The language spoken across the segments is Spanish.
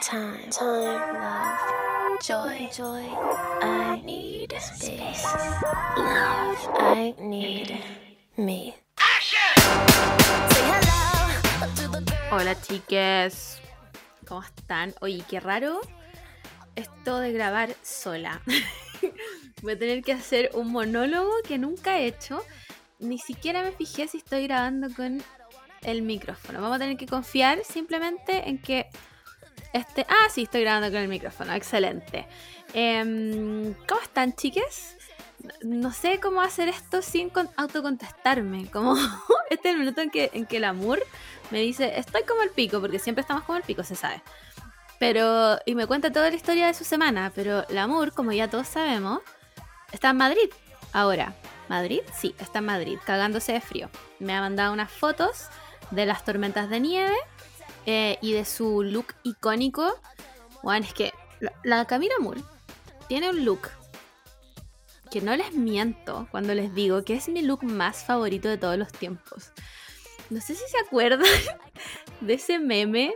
time, time, love, joy, joy. I need space, love. I need me. Hola chiques, ¿cómo están? Oye, qué raro esto de grabar sola. Voy a tener que hacer un monólogo que nunca he hecho. Ni siquiera me fijé si estoy grabando con el micrófono. Vamos a tener que confiar simplemente en que este... Ah, sí, estoy grabando con el micrófono. Excelente. Em, ¿Cómo están, chiques? No sé cómo hacer esto sin autocontestarme. Como este es el minuto en que, en que el amor me dice, estoy como el pico, porque siempre estamos como el pico, se sabe. Pero, y me cuenta toda la historia de su semana, pero el amor, como ya todos sabemos, está en Madrid ahora. ¿Madrid? Sí, está en Madrid, cagándose de frío. Me ha mandado unas fotos de las tormentas de nieve eh, y de su look icónico. Bueno, es que la, la Camila Moore tiene un look que no les miento cuando les digo que es mi look más favorito de todos los tiempos. No sé si se acuerdan de ese meme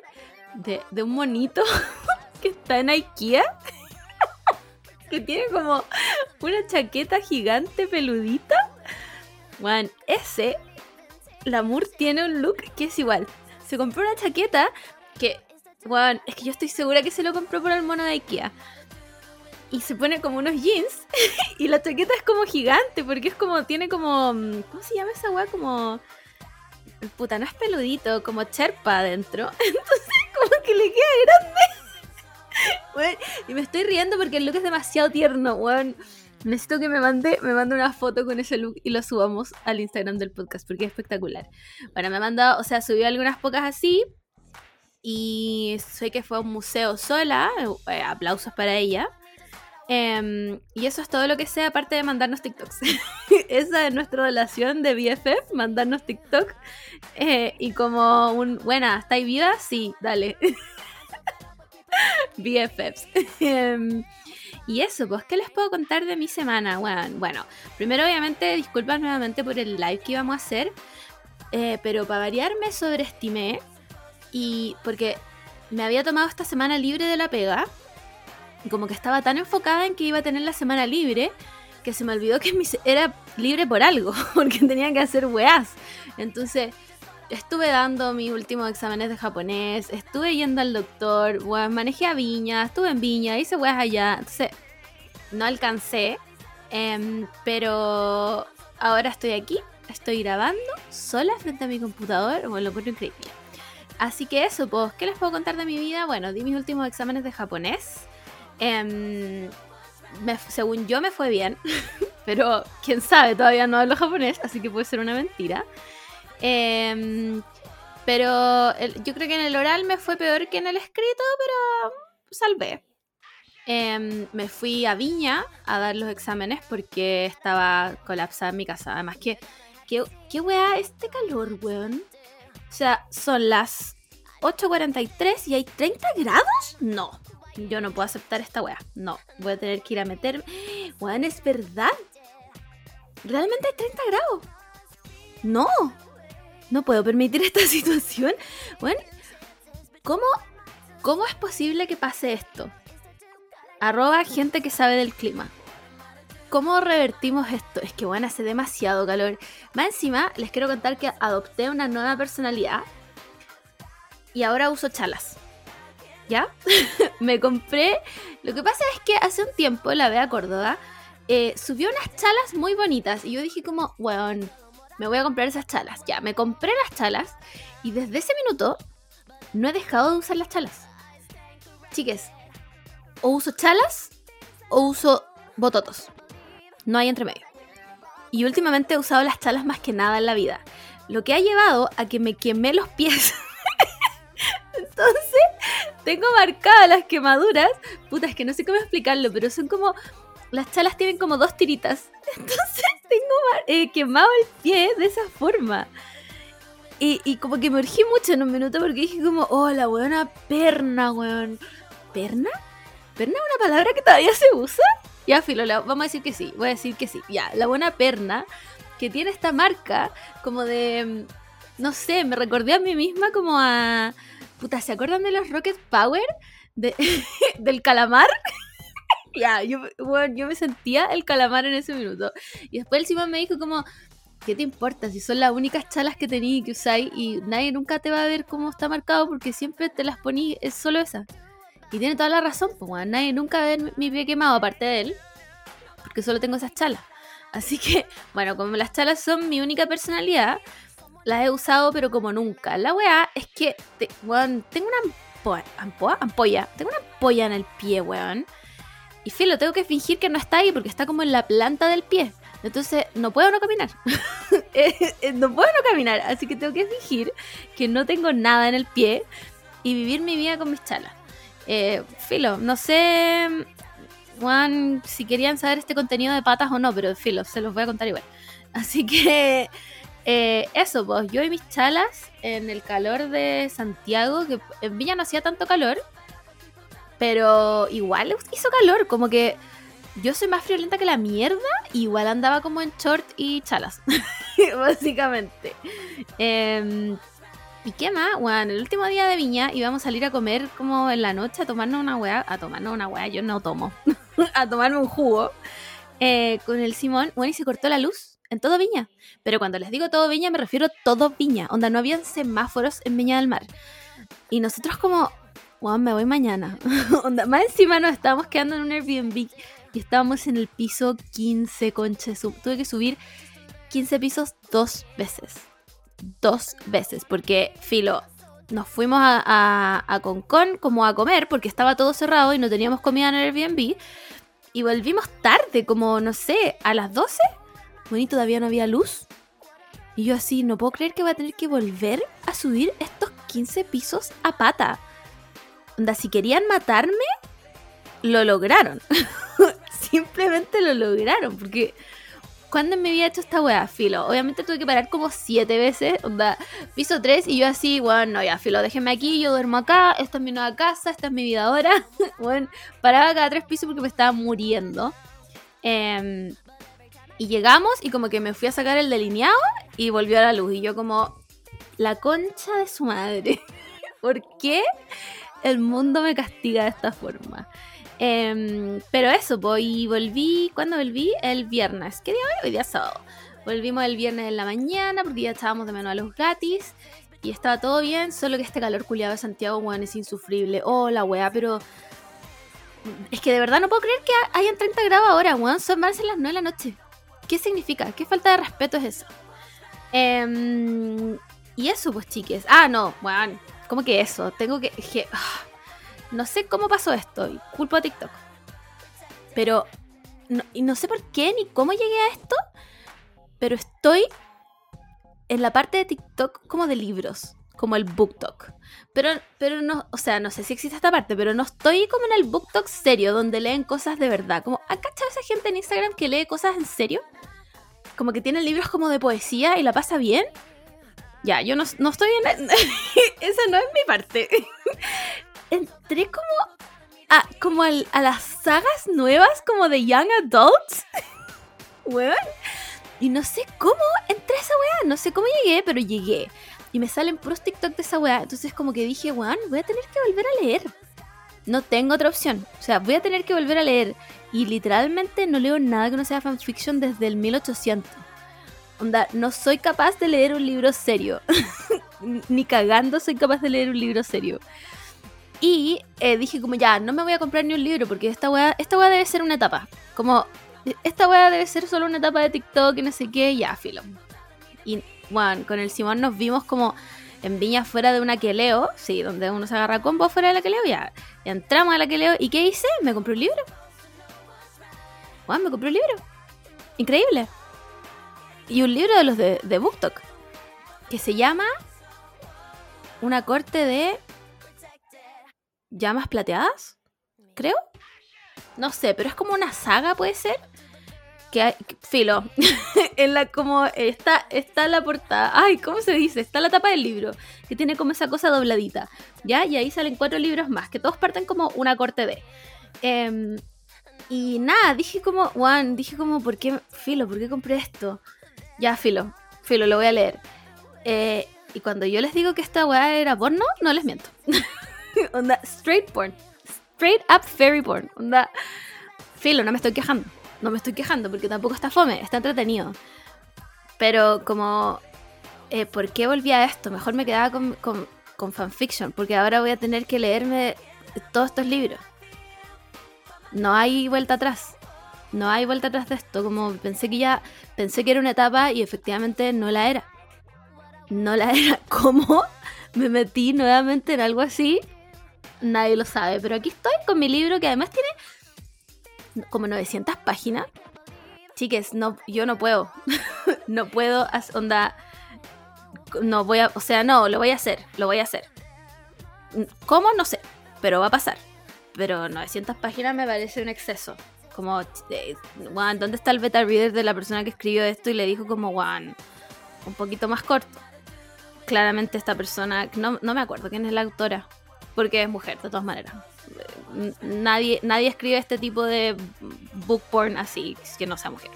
de, de un monito que está en IKEA. que tiene como una chaqueta gigante peludita. Ese, Lamour tiene un look que es igual. Se compró una chaqueta que, bueno, es que yo estoy segura que se lo compró por el mono de IKEA. Y se pone como unos jeans y la chaqueta es como gigante porque es como, tiene como, ¿cómo se llama esa weá? Como, puta, no es peludito, como cherpa adentro. Entonces como que le queda grande. Bueno, y me estoy riendo porque el look es demasiado tierno, weón. Necesito que me mande, me mande una foto con ese look y lo subamos al Instagram del podcast porque es espectacular. Bueno, me ha mandado, o sea, subió algunas pocas así. Y sé que fue a un museo sola. eh, aplausos para ella. Em, y eso es todo lo que sé, aparte de mandarnos TikToks. Esa es nuestra relación de BFF, mandarnos TikTok. Eh, y como un, buena, ¿estáis viva? Sí, dale. BFFs. Em, y eso, pues, ¿qué les puedo contar de mi semana? Bueno, primero obviamente disculpas nuevamente por el live que íbamos a hacer. eh, pero para variar me sobreestimé. Y porque me había tomado esta semana libre de la pega. Y como que estaba tan enfocada en que iba a tener la semana libre que se me olvidó que era libre por algo, porque tenía que hacer weás. Entonces, estuve dando mis últimos exámenes de japonés, estuve yendo al doctor, weón, manejé a Viña, estuve en Viña, hice weas allá. Entonces, no alcancé, em, pero ahora estoy aquí, estoy grabando sola frente a mi computador, bueno, lo encuentro increíble. Así que eso, pues, ¿qué les puedo contar de mi vida? Bueno, di mis últimos exámenes de japonés. Em, me- según yo me fue bien, pero quién sabe, todavía no hablo japonés, así que puede ser una mentira. Em, pero yo creo que en el oral me fue peor que en el escrito, pero salvé. Em, me fui a Viña a dar los exámenes porque estaba colapsada en mi casa. Además, que, que, ¿qué weá este calor, weón? O sea, son las 8.43 y hay 30 grados? No, yo no puedo aceptar esta weá. No, voy a tener que ir a meterme. Weón, es verdad. Realmente hay 30 grados. No, no puedo permitir esta situación. Bueno, ¿cómo, ¿cómo es posible que pase esto? Arroba gente que sabe del clima. ¿Cómo revertimos esto? Es que bueno, hace demasiado calor. Más encima, les quiero contar que adopté una nueva personalidad y ahora uso chalas. ¿Ya? Me compré. Lo que pasa es que hace un tiempo la Bea Córdoba eh, subió unas chalas muy bonitas y yo dije, como, weón, me voy a comprar esas chalas. Ya, me compré las chalas y desde ese minuto no he dejado de usar las chalas. Chiques, o uso chalas o uso bototos. No hay entre medio. Y últimamente he usado las chalas más que nada en la vida. Lo que ha llevado a que me quemé los pies. Entonces, tengo marcadas las quemaduras. Puta, es que no sé cómo explicarlo, pero son como. Las chalas tienen como dos tiritas. Entonces, tengo eh, quemado el pie de esa forma. Y, y como que me urgí mucho en un minuto porque dije como, oh, la buena perna, weón. ¿Perna? ¿Perna es una palabra que todavía se usa? Ya, filo, la- vamos a decir que sí, voy a decir que sí. Ya, la buena perna que tiene esta marca como de, mm, no sé, me recordé a mí misma como a... Puta, ¿se acuerdan de los Rocket Power? de, del calamar. Ya, yo, bueno, yo me sentía el calamar en ese minuto. Y después el Simón me dijo como, ¿qué te importa? Si son las únicas chalas que tenéis que usáis y nadie nunca te va a ver cómo está marcado porque siempre te las poní, es solo esa. Y tiene toda la razón, pues nadie nunca va a ver mi pie quemado aparte de él, porque solo tengo esas chalas. Así que, bueno, como las chalas son mi única personalidad, las he usado pero como nunca. La weá es que, tengo una ampolla, tengo una ampolla en el pie, weón. Y filo, tengo que fingir que no está ahí porque está como en la planta del pie. Entonces, no puedo no caminar. Eh, eh, no puedo no caminar. Así que tengo que fingir que no tengo nada en el pie y vivir mi vida con mis chalas. Eh, filo, no sé, Juan, si querían saber este contenido de patas o no, pero filo, se los voy a contar igual. Así que eso, pues yo y mis chalas en el calor de Santiago, que en Villa no hacía tanto calor, pero igual hizo calor, como que yo soy más friolenta que la mierda, igual andaba como en short y chalas, básicamente. Em, ¿Y qué más? Bueno, el último día de Viña íbamos a salir a comer como en la noche a tomarnos una weá, a tomarnos una weá, yo no tomo, a tomarme un jugo eh, con el Simón, bueno, y se cortó la luz en todo Viña. Pero cuando les digo todo Viña, me refiero todo Viña, onda no habían semáforos en Viña del Mar. Y nosotros como, Juan, me voy mañana. más encima nos estábamos quedando en un Airbnb y estábamos en el piso 15, conche. Tuve que subir 15 pisos dos veces. Dos veces, porque filo, nos fuimos a, a, Concon como a comer porque estaba todo cerrado y no teníamos comida en el Airbnb. Y volvimos tarde, como no sé, a las 12. Bueno, y todavía no había luz. Y yo así, no puedo creer que voy a tener que volver a subir estos 15 pisos a pata. Onda, si querían matarme, lo lograron. simplemente lo lograron. Porque cuando me había hecho esta weá, filo, obviamente tuve que parar como siete veces, onda, piso tres y yo así, bueno, no, ya, filo, déjenme aquí, yo duermo acá, esta es mi nueva casa, esta es mi vida ahora. bueno, paraba cada tres pisos porque me estaba muriendo. Em, y llegamos y como que me fui a sacar el delineado y volvió a la luz. Y yo como, la concha de su madre. ¿Por qué el mundo me castiga de esta forma? Em, pero eso, pues, volví, ¿cuándo volví? El viernes. ¿Qué día hoy? Hoy día sábado. Volvimos el viernes en la mañana porque ya estábamos de menos a los gatis. Y estaba todo bien, solo que este calor culiado de Santiago, weón, es insufrible. Oh, la weá, pero... Es que de verdad no puedo creer que hayan 30 grados ahora, weón. Son más en las 9 de la noche. ¿Qué significa? ¿Qué falta de respeto es eso? Em, y eso, pues, chiques. Ah, no, weón. ¿Cómo que eso? Tengo que... Ah, no sé cómo pasó esto, y culpo a TikTok. Pero, no, y no sé por qué ni cómo llegué a esto, pero estoy en la parte de TikTok como de libros, como el BookTok. Pero, pero no, o sea, no sé si existe esta parte, pero no estoy como en el BookTok serio, donde leen cosas de verdad. Como, ¿han cachado esa gente en Instagram que lee cosas en serio? Como que tiene libros como de poesía y la pasa bien. Ya, yo no, no estoy en... Esa no es mi parte entré como a, como a las sagas nuevas como de Young Adults. weón. Y no sé cómo entré a esa weá, no sé cómo llegué, pero llegué. Y me salen puros TikTok de esa weá. Entonces como que dije, weón, voy a tener que volver a leer. No tengo otra opción. O sea, voy a tener que volver a leer. Y literalmente no leo nada que no sea fanfiction desde el 1800. Onda, no soy capaz de leer un libro serio. Ni cagando soy capaz de leer un libro serio. Y eh, dije como ya, no me voy a comprar ni un libro porque esta weá, esta weá debe ser una etapa. Como, esta weá debe ser solo una etapa de TikTok y no sé qué, ya, filo. Y bueno, con el Simón nos vimos como en Viña fuera de una queleo, sí, donde uno se agarra combo fuera de la queleo, ya. entramos a la queleo y ¿qué hice? Me compré un libro. Bueno, me compré un libro. Increíble. Y un libro de los de, de BookTok. Que se llama Una corte de llamas plateadas, creo. No sé, pero es como una saga, puede ser. Que hay, filo, en la como está, está la portada, ay, ¿cómo se dice? Está la tapa del libro, que tiene como esa cosa dobladita, ¿ya? Y ahí salen cuatro libros más, que todos parten como una corte de. Em, y nada, dije como, Juan, dije como, ¿por qué, filo, por qué compré esto? Ya, filo, filo, lo voy a leer. Eh, y cuando yo les digo que esta weá era porno, no les miento. Onda, straight porn. straight up fairy porn. Onda, filo, no me estoy quejando. No me estoy quejando porque tampoco está fome, está entretenido. Pero como, eh, ¿por qué volví a esto? Mejor me quedaba con, con, con fanfiction, porque ahora voy a tener que leerme todos estos libros. No hay vuelta atrás. No hay vuelta atrás de esto. Como pensé que ya, pensé que era una etapa y efectivamente no la era. No la era. ¿Cómo me metí nuevamente en algo así? Nadie lo sabe. Pero aquí estoy con mi libro que además tiene como 900 páginas. Chiques, no, yo no puedo. no puedo, onda. No voy a, o sea, no, lo voy a hacer, lo voy a hacer. ¿Cómo? No sé, pero va a pasar. Pero 900 páginas me parece un exceso. Como, eh, ¿dónde está el beta reader de la persona que escribió esto y le dijo como, Juan, un poquito más corto? Claramente esta persona, no, no me acuerdo quién es la autora, porque es mujer, de todas maneras. Nadie, nadie escribe este tipo de book porn así, que no sea mujer.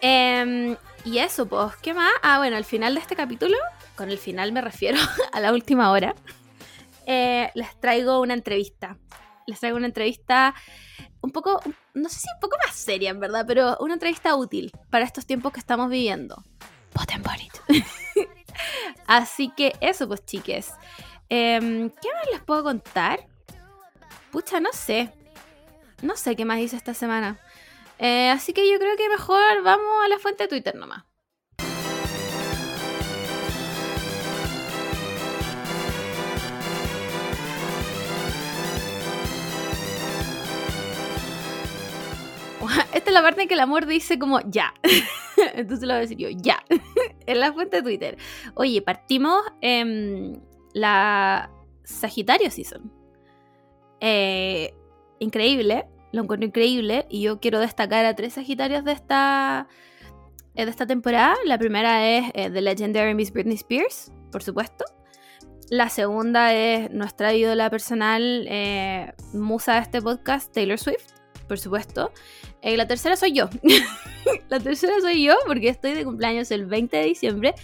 Em, y eso, pues, ¿qué más? Ah, bueno, al final de este capítulo, con el final me refiero a la última hora, eh, les traigo una entrevista. Les traigo una entrevista un poco, no sé si un poco más seria, en verdad, pero una entrevista útil para estos tiempos que estamos viviendo. Voten bonito. Así que eso, pues, chiques. Em, ¿Qué más les puedo contar? Pucha, no sé. No sé qué más hice esta semana. Eh, así que yo creo que mejor vamos a la fuente de Twitter nomás. Esta es la parte en que el amor dice como ya. Entonces lo voy a decir yo, ya. en la fuente de Twitter. Oye, partimos en la Sagitario Season. Eh, increíble, lo encuentro increíble y yo quiero destacar a tres Sagitarios de esta, eh, de esta temporada. La primera es eh, The Legendary Miss Britney Spears, por supuesto. La segunda es nuestra ídola personal, musa de este podcast, Taylor Swift, por supuesto. Y la tercera soy yo. la tercera soy yo porque estoy de cumpleaños el 20 de diciembre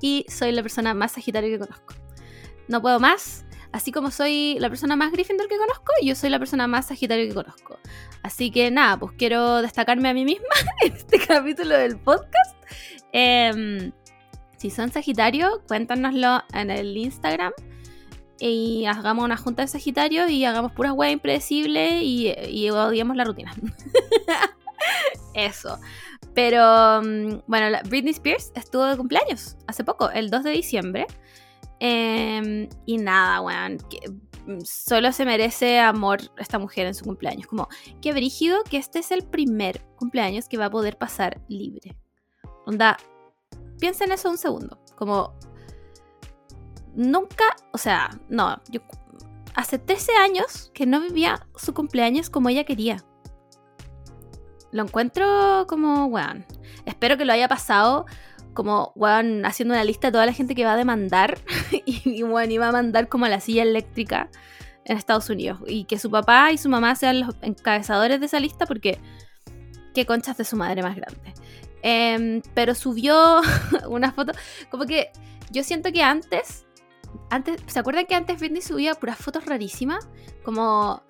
y soy la persona más sagitaria que conozco. No puedo más, Así como soy la persona más Gryffindor que conozco, yo soy la persona más Sagitario que conozco. Así que nada, pues quiero destacarme a mí misma en este capítulo del podcast. Em, si son Sagitario, cuéntanoslo en el Instagram. Y hagamos una junta de Sagitario y hagamos puras weas impredecibles y, y odiamos la rutina. Eso. Pero mm, bueno, Britney Spears estuvo de cumpleaños hace poco, el 2 de diciembre. Em, y nada, weón. Mm, solo se merece amor esta mujer en su cumpleaños. Como, qué brígido que este es el primer cumpleaños que va a poder pasar libre. Onda, piensa en eso un segundo. Como, nunca, o sea, no, yo hace 13 años que no vivía su cumpleaños como ella quería. Lo encuentro como, weón. Espero que lo haya pasado como, weón, haciendo una lista de toda la gente que va a demandar y, weón, iba a mandar como la silla eléctrica en Estados Unidos. Y que su papá y su mamá sean los encabezadores de esa lista porque qué conchas de su madre más grande. Em, pero subió una foto, como que yo siento que antes, antes, ¿se acuerdan que antes Britney subía puras fotos rarísimas? Como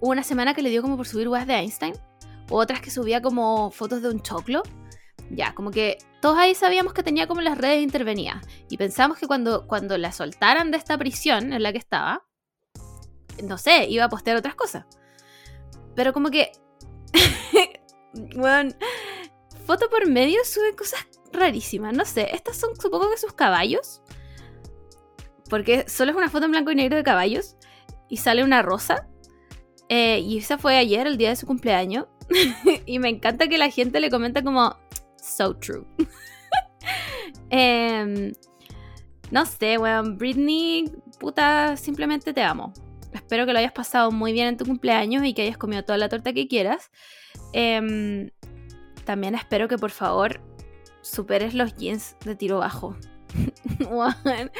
una semana que le dio como por subir webs de Einstein, otras que subía como fotos de un choclo. Ya, como que todos ahí sabíamos que tenía como las redes intervenidas. Y pensamos que cuando, cuando la soltaran de esta prisión en la que estaba, no sé, iba a postear otras cosas. Pero como que. bueno, foto por medio sube cosas rarísimas. No sé, estas son supongo que sus caballos. Porque solo es una foto en blanco y negro de caballos. Y sale una rosa. Eh, y esa fue ayer, el día de su cumpleaños. y me encanta que la gente le comenta como, so true. Em, no sé, weón. Britney, puta, simplemente te amo. Espero que lo hayas pasado muy bien en tu cumpleaños y que hayas comido toda la torta que quieras. Em, también espero que por favor superes los jeans de tiro bajo.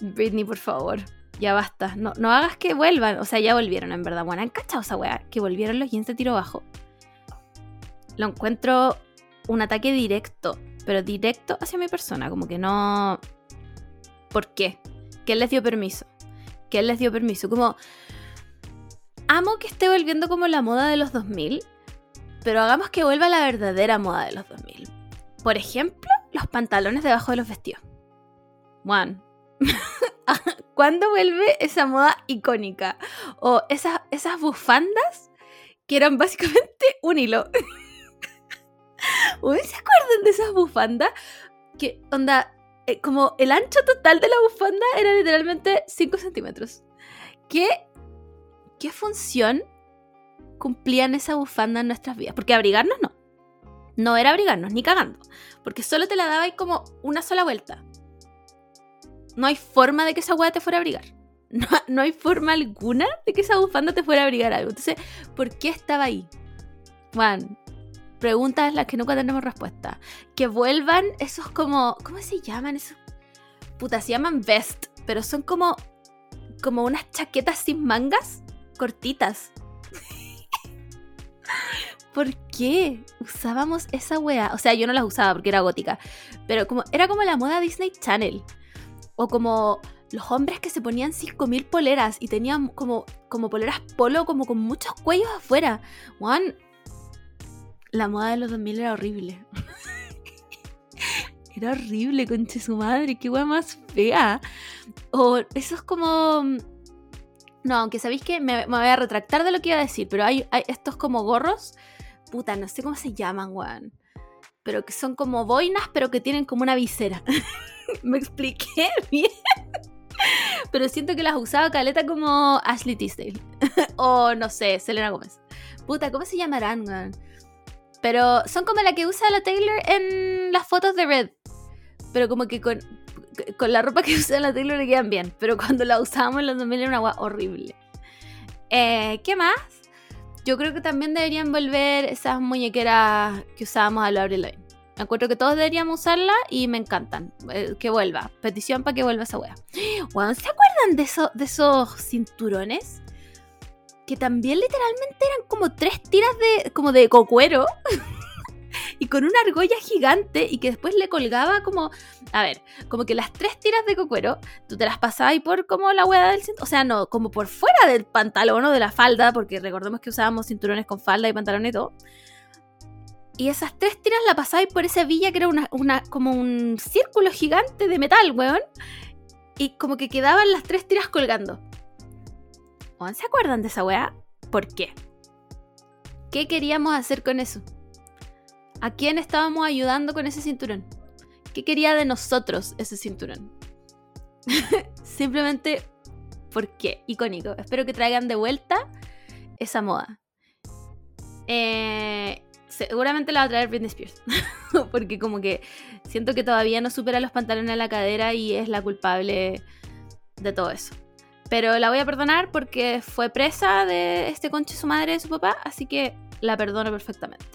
Britney, por favor. Ya basta. No, no hagas que vuelvan. O sea, ya volvieron, en verdad. Bueno, han cachado esa weá. Que volvieron los jeans de tiro bajo. Lo encuentro un ataque directo, pero directo hacia mi persona, como que no... ¿Por qué? ¿Quién les dio permiso? ¿Quién les dio permiso? Como... amo que esté volviendo como la moda de los 2000, pero hagamos que vuelva la verdadera moda de los 2000. Por ejemplo, los pantalones debajo de los vestidos. Juan, ¿cuándo vuelve esa moda icónica? O esas, esas bufandas que eran básicamente un hilo. ¿Ustedes se acuerdan de esas bufandas? Que, onda, eh, como el ancho total de la bufanda era literalmente 5 centímetros. ¿Qué, ¿Qué función cumplían esa bufanda en nuestras vidas? Porque abrigarnos no. No era abrigarnos, ni cagando. Porque solo te la daba ahí como una sola vuelta. No hay forma de que esa hueá te fuera a abrigar. No, no, hay forma alguna de que esa bufanda te fuera a abrigar algo. Entonces, ¿por qué estaba ahí? Juan, preguntas las que nunca tenemos respuesta. Que vuelvan esos como. ¿Cómo se llaman esos? Puta, se llaman vest, pero son como. como unas chaquetas sin mangas cortitas. ¿Por qué usábamos esa wea? O sea, yo no las usaba porque era gótica. Pero como era como la moda Disney Channel. O como los hombres que se ponían 5000 poleras y tenían como, como poleras polo, como con muchos cuellos afuera. Juan, la moda de los 2000 era horrible. era horrible, conche su madre, qué hueá más fea. O eso es como. No, aunque sabéis que me, voy a retractar de lo que iba a decir, pero hay, estos como gorros. Puta, no sé cómo se llaman, weón. Pero que son como boinas, pero que tienen como una visera. me expliqué bien. pero siento que las usaba caleta como Ashley Tisdale. o no sé, Selena Gómez. Puta, ¿cómo se llamarán, weón? Pero son como la que usa la Taylor en las fotos de Red. Pero como que con, con la ropa que usa la Taylor le quedan bien. Pero cuando la usábamos en los 2000 era una agua horrible. Eh, ¿Qué más? Yo creo que también deberían volver esas muñequeras que usábamos a lo Avril Lavigne. Acuerdo que todos deberíamos usarla y me encantan. Eh, que vuelva. Petición para que vuelva esa wea. Bueno, ¿Se acuerdan de, eso, de esos cinturones? que también literalmente eran como tres tiras de como de cocuero y con una argolla gigante y que después le colgaba como, a ver, como que las tres tiras de cocuero, tú te las pasabas por como la hueá del cinturón, o sea, no, como por fuera del pantalón o de la falda, porque recordemos que usábamos cinturones con falda y pantalón y todo. Y esas tres tiras la pasabais por esa villa que era una, una, como un círculo gigante de metal, weón. Y como que quedaban las tres tiras colgando. ¿Se acuerdan de esa weá? ¿Por qué? ¿Qué queríamos hacer con eso? ¿A quién estábamos ayudando con ese cinturón? ¿Qué quería de nosotros ese cinturón? Simplemente, ¿por qué? Icónico. Espero que traigan de vuelta esa moda. Eh, seguramente la va a traer Britney Spears. Porque como que siento que todavía no supera los pantalones a la cadera y es la culpable de todo eso. Pero la voy a perdonar porque fue presa de este conche su madre de su papá, así que la perdono perfectamente.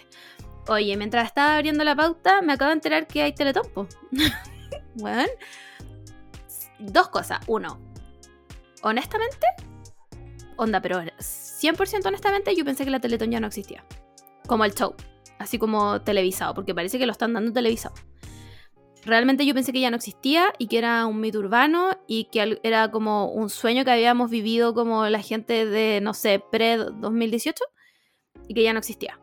Oye, mientras estaba abriendo la pauta, me acabo de enterar que hay Teletompo. bueno, dos cosas. Uno, honestamente, onda, pero 100% honestamente, yo pensé que la Teletón ya no existía. Como el show, así como televisado, porque parece que lo están dando televisado realmente yo pensé que ya no existía y que era un mito urbano y que era como un sueño que habíamos vivido como la gente de, no sé, pre-2018 y que ya no existía.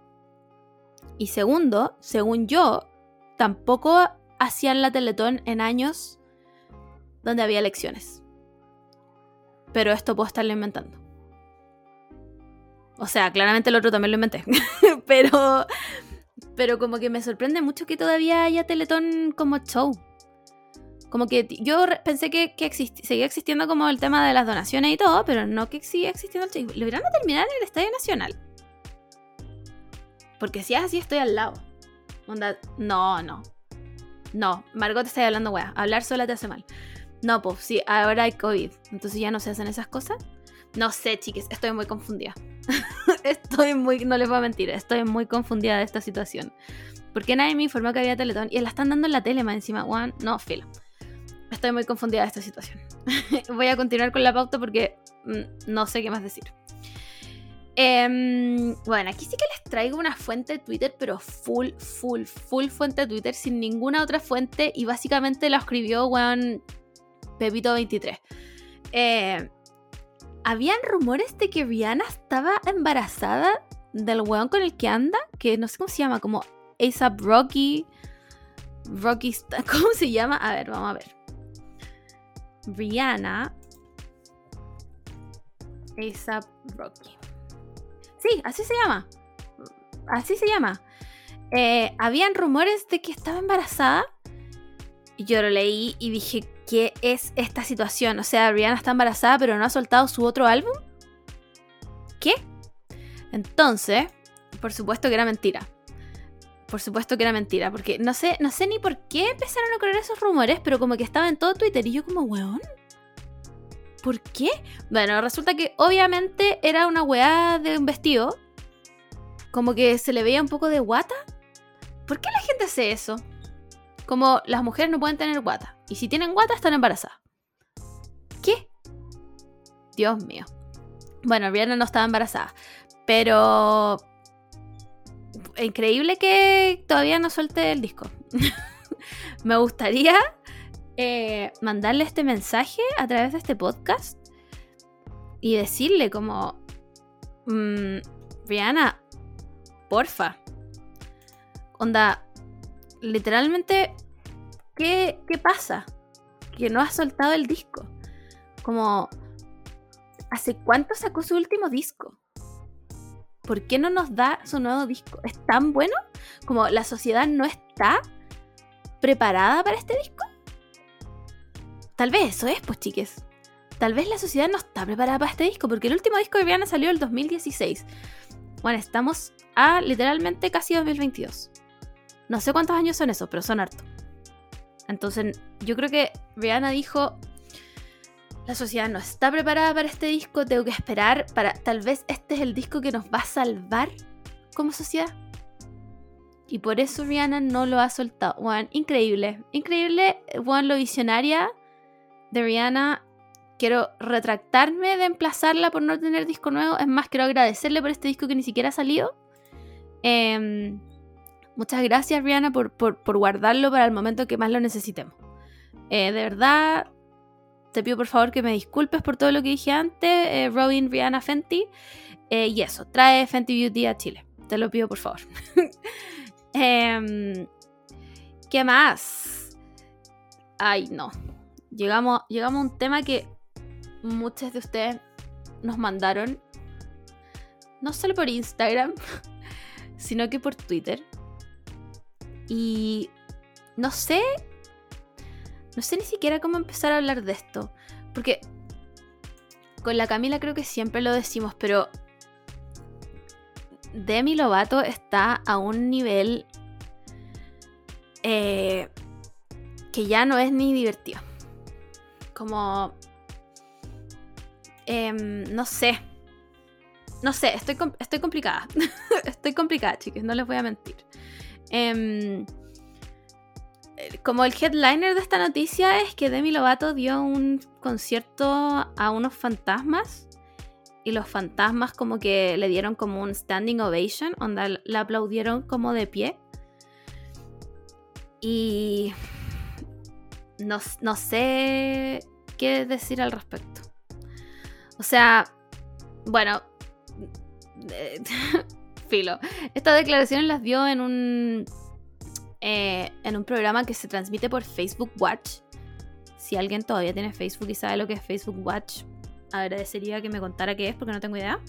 Y segundo, según yo, tampoco hacían la Teletón en años donde había elecciones. Pero esto puedo estarlo inventando. O sea, claramente el otro también lo inventé. pero pero como que me sorprende mucho que todavía haya Teletón como show. Como que yo pensé que, seguía existiendo como el tema de las donaciones y todo, pero no que siga existiendo el show. Lo a terminar en el Estadio Nacional. Porque si es así, estoy al lado. no, no. No, Margot te está hablando, weá. Hablar sola te hace mal. No, pues sí, ahora hay COVID. Entonces ya no se hacen esas cosas. No sé, chiques, estoy muy confundida. estoy muy, no les voy a mentir, estoy muy confundida de esta situación. Porque nadie me informó que había Teletón y la están dando en la tele más encima. Juan, no, filo. Estoy muy confundida de esta situación. voy a continuar con la pauta porque mm, no sé qué más decir. Em, bueno, aquí sí que les traigo una fuente de Twitter, pero full, full, full fuente de Twitter, sin ninguna otra fuente. Y básicamente la escribió Juan Pepito23. Eh, habían rumores de que Rihanna estaba embarazada del weón con el que anda, que no sé cómo se llama, como ASAP Rocky. Rocky, ¿cómo se llama? A ver, vamos a ver. Rihanna. ASAP Rocky. Sí, así se llama. Así se llama. Eh, habían rumores de que estaba embarazada. Y yo lo leí y dije, ¿qué es esta situación? O sea, Rihanna está embarazada pero no ha soltado su otro álbum. ¿Qué? Entonces, por supuesto que era mentira. Por supuesto que era mentira, porque no sé, no sé ni por qué empezaron a correr esos rumores, pero como que estaba en todo Twitter y yo como, weón, ¿por qué? Bueno, resulta que obviamente era una weá de un vestido, como que se le veía un poco de guata. ¿Por qué la gente hace eso? Como las mujeres no pueden tener guata, y si tienen guata están embarazadas. ¿Qué? Dios mío. Bueno, Rihanna no estaba embarazada, pero increíble que todavía no suelte el disco. Me gustaría eh, mandarle este mensaje a través de este podcast y decirle como, mmm, Rihanna, porfa. Onda, literalmente, ¿qué, ¿qué pasa? Que no has soltado el disco. Como, ¿hace cuánto sacó su último disco? ¿por qué no nos da su nuevo disco? ¿Es tan bueno? Como la sociedad no está preparada para este disco. Tal vez eso es, pues chiques. Tal vez la sociedad no está preparada para este disco, porque el último disco de Rihanna salió el 2016. Bueno, estamos a literalmente casi 2022. No sé cuántos años son esos, pero son hartos. Entonces, yo creo que Rihanna dijo, la sociedad no está preparada para este disco, tengo que esperar para, tal vez este es el disco que nos va a salvar como sociedad. Y por eso Rihanna no lo ha soltado. Juan, increíble, increíble, Juan, lo visionaria de Rihanna. Quiero retractarme de emplazarla por no tener disco nuevo. Es más, quiero agradecerle por este disco que ni siquiera ha salido. Em, muchas gracias, Rihanna, por, guardarlo para el momento que más lo necesitemos. Eh, de verdad, te pido por favor que me disculpes por todo lo que dije antes, eh, Robin, Rihanna, Fenty. Eh, y eso, trae Fenty Beauty a Chile. Te lo pido por favor. Em, ¿Qué más? Ay, no. Llegamos, llegamos a un tema que muchos de ustedes nos mandaron. No solo por Instagram, sino que por Twitter. Y no sé no sé ni siquiera cómo empezar a hablar de esto. Porque con la Camila creo que siempre lo decimos, pero Demi Lovato está a un nivel eh, que ya no es ni divertido. Como... Em, no sé. No sé, estoy, estoy complicada. estoy complicada, chicos, no les voy a mentir. Eh, como el headliner de esta noticia es que Demi Lovato dio un concierto a unos fantasmas y los fantasmas como que le dieron como un standing ovation, donde la aplaudieron como de pie. Y no, no sé qué decir al respecto. O sea, bueno, filo. Estas declaraciones las dio en un eh, en un programa que se transmite por Facebook Watch. Si alguien todavía tiene Facebook y sabe lo que es Facebook Watch, agradecería que me contara qué es porque no tengo idea.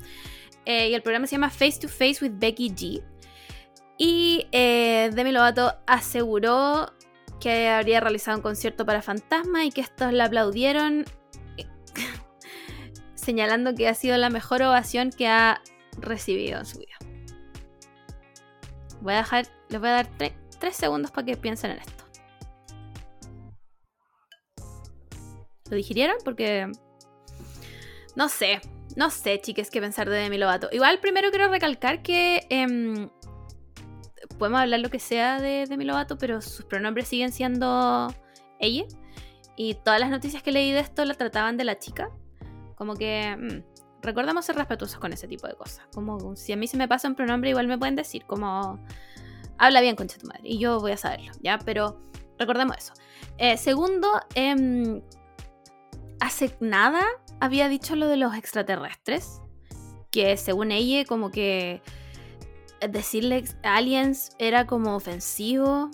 Eh, y el programa se llama Face to Face with Becky G. Y eh, Demi Lovato aseguró que habría realizado un concierto para Fantasma y que estos la aplaudieron, señalando que ha sido la mejor ovación que ha recibido en su vida. Voy a dejar, les voy a dar tres tres segundos para que piensen en esto. ¿Lo digirieron? Porque... No sé, no sé, chiques, qué pensar de Demi Lovato. Igual primero quiero recalcar que... Em, podemos hablar lo que sea de Demi Lovato, pero sus pronombres siguen siendo ella. Y todas las noticias que leí de esto la trataban de la chica. Como que... Mm, recordemos ser respetuosos con ese tipo de cosas. Como si a mí se me pasa un pronombre, igual me pueden decir. Como habla bien, concha tu madre. Y yo voy a saberlo, ¿ya? Pero recordemos eso. Eh, segundo, em, hace nada había dicho lo de los extraterrestres, que según ella como que decirle aliens era como ofensivo.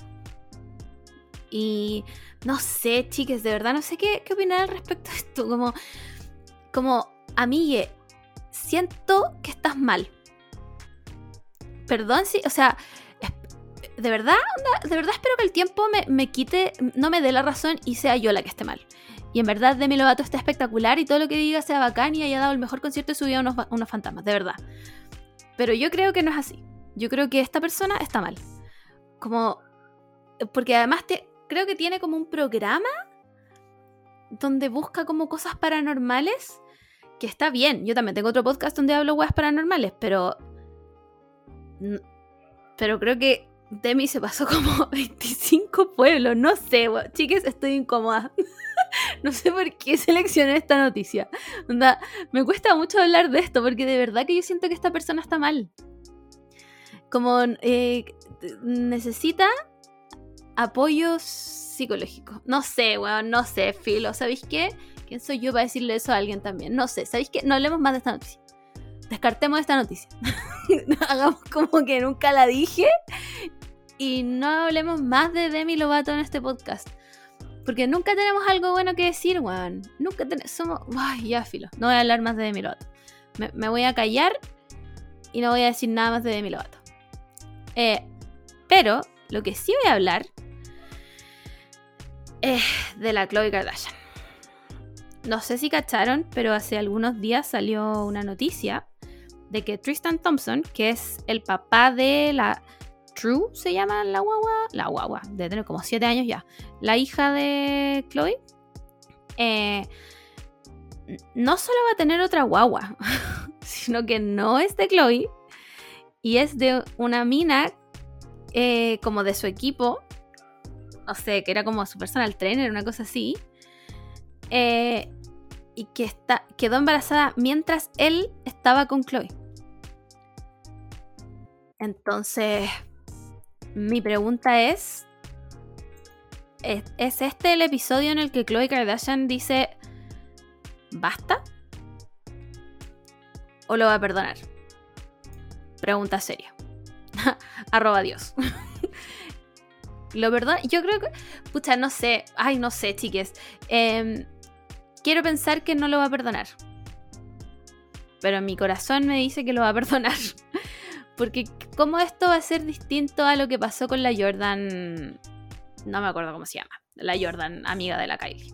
Y no sé, chiques, de verdad no sé qué, qué opinar al respecto de esto. Como, como, amigue, siento que estás mal. Perdón si, o sea, de verdad, de verdad espero que el tiempo me, me, quite, no me dé la razón y sea yo la que esté mal. Y en verdad Demi Lovato está espectacular y todo lo que diga sea bacán y haya dado el mejor concierto de su vida a unos, unos fantasmas, de verdad. Pero yo creo que no es así. Yo creo que esta persona está mal. Como, porque además te, creo que tiene como un programa donde busca como cosas paranormales que está bien. Yo también tengo otro podcast donde hablo weas paranormales, pero. Pero creo que Demi se pasó como 25 pueblos. No sé, chiques, estoy incómoda. no sé por qué seleccioné esta noticia. me cuesta mucho hablar de esto porque de verdad que yo siento que esta persona está mal. Como eh, necesita apoyos psicológicos. No sé, weón, no sé, filo. ¿Sabéis qué? ¿Quién soy yo para decirle eso a alguien también? No sé, ¿sabéis qué? No hablemos más de esta noticia. Descartemos esta noticia. Hagamos como que nunca la dije y no hablemos más de Demi Lovato en este podcast. Porque nunca tenemos algo bueno que decir, weón. Nunca tenemos. Somos. Ay, ya, filo. No voy a hablar más de Demi Lovato. Me, me, voy a callar y no voy a decir nada más de Demi Lovato. Eh, pero lo que sí voy a hablar es de la Chloe Kardashian. No sé si cacharon, pero hace algunos días salió una noticia de que Tristan Thompson, que es el papá de la True, se llama la guagua, la guagua, debe tener como 7 años ya, la hija de Chloe, eh, no solo va a tener otra guagua, sino que no es de Chloe y es de una mina eh, como de su equipo, no sé, que era como su personal trainer, una cosa así, eh, y que está, quedó embarazada mientras él estaba con Chloe. Entonces, mi pregunta es, ¿es, este el episodio en el que Chloe Kardashian dice, basta? ¿O lo va a perdonar? Pregunta seria. Arroba Dios. lo perdona. Yo creo que. Pucha, no sé. Ay, no sé, chiques. Em, quiero pensar que no lo va a perdonar. Pero mi corazón me dice que lo va a perdonar. Porque cómo esto va a ser distinto a lo que pasó con la Jordan, no me acuerdo cómo se llama, la Jordan, amiga de la Kylie.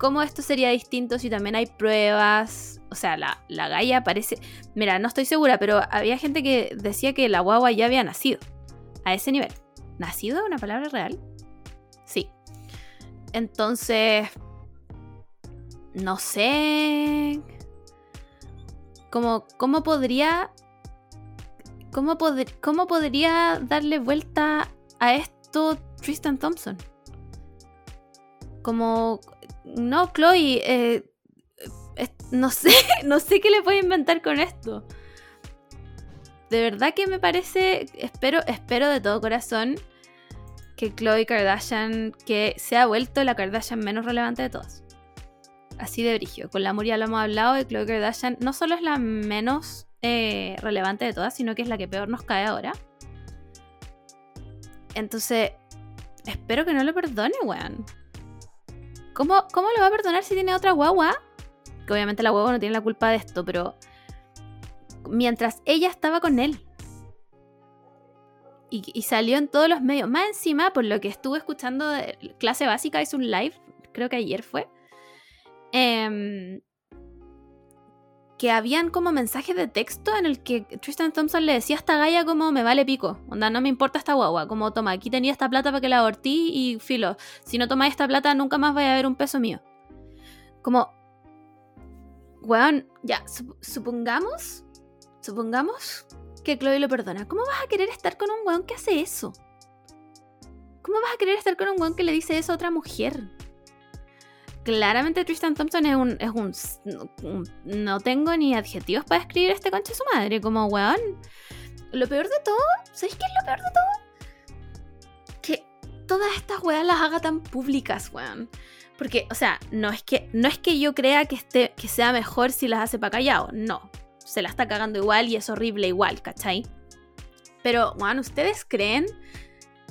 ¿Cómo esto sería distinto si también hay pruebas? O sea, la, la Gaia parece... Mira, no estoy segura, pero había gente que decía que la guagua ya había nacido. A ese nivel. ¿Nacido? ¿Una palabra real? Sí. Entonces... No sé... ¿Cómo, cómo podría ¿Cómo, ¿Cómo podría darle vuelta a esto Tristan Thompson? Como, no, Chloe, eh, no sé, no sé qué le puedo inventar con esto. De verdad que me parece, espero, espero de todo corazón que Chloe Kardashian, que se ha vuelto la Kardashian menos relevante de todas. Así de brigio. Con la Muria lo hemos hablado y Chloe Kardashian no solo es la menos eh, relevante de todas, sino que es la que peor nos cae ahora. Entonces, espero que no lo perdone, weón. ¿Cómo, ¿Cómo lo va a perdonar si tiene otra guagua? Que obviamente la guagua no tiene la culpa de esto, pero mientras ella estaba con él. Y, salió en todos los medios. Más encima, por lo que estuve escuchando clase básica, hizo un live, creo que ayer fue. Eh, que habían como mensajes de texto en el que Tristan Thompson le decía a esta galla como me vale pico, onda, no me importa esta guagua, como toma, aquí tenía esta plata para que la abortí y filo, si no tomáis esta plata nunca más vaya a haber un peso mío. Como, weón, ya, supongamos, supongamos que Chloe lo perdona, ¿cómo vas a querer estar con un weón que hace eso? ¿Cómo vas a querer estar con un weón que le dice eso a otra mujer? Claramente Tristan Thompson es un, es un, No tengo ni adjetivos para describir este concha de su madre. Como, weón. Lo peor de todo, ¿sabéis qué es lo peor de todo? Que todas estas weas las haga tan públicas, weón. Porque, o sea, no es que, no es que yo crea que, esté, que sea mejor si las hace para callado. No. Se la está cagando igual y es horrible igual, ¿cachai? Pero, bueno, ¿ustedes creen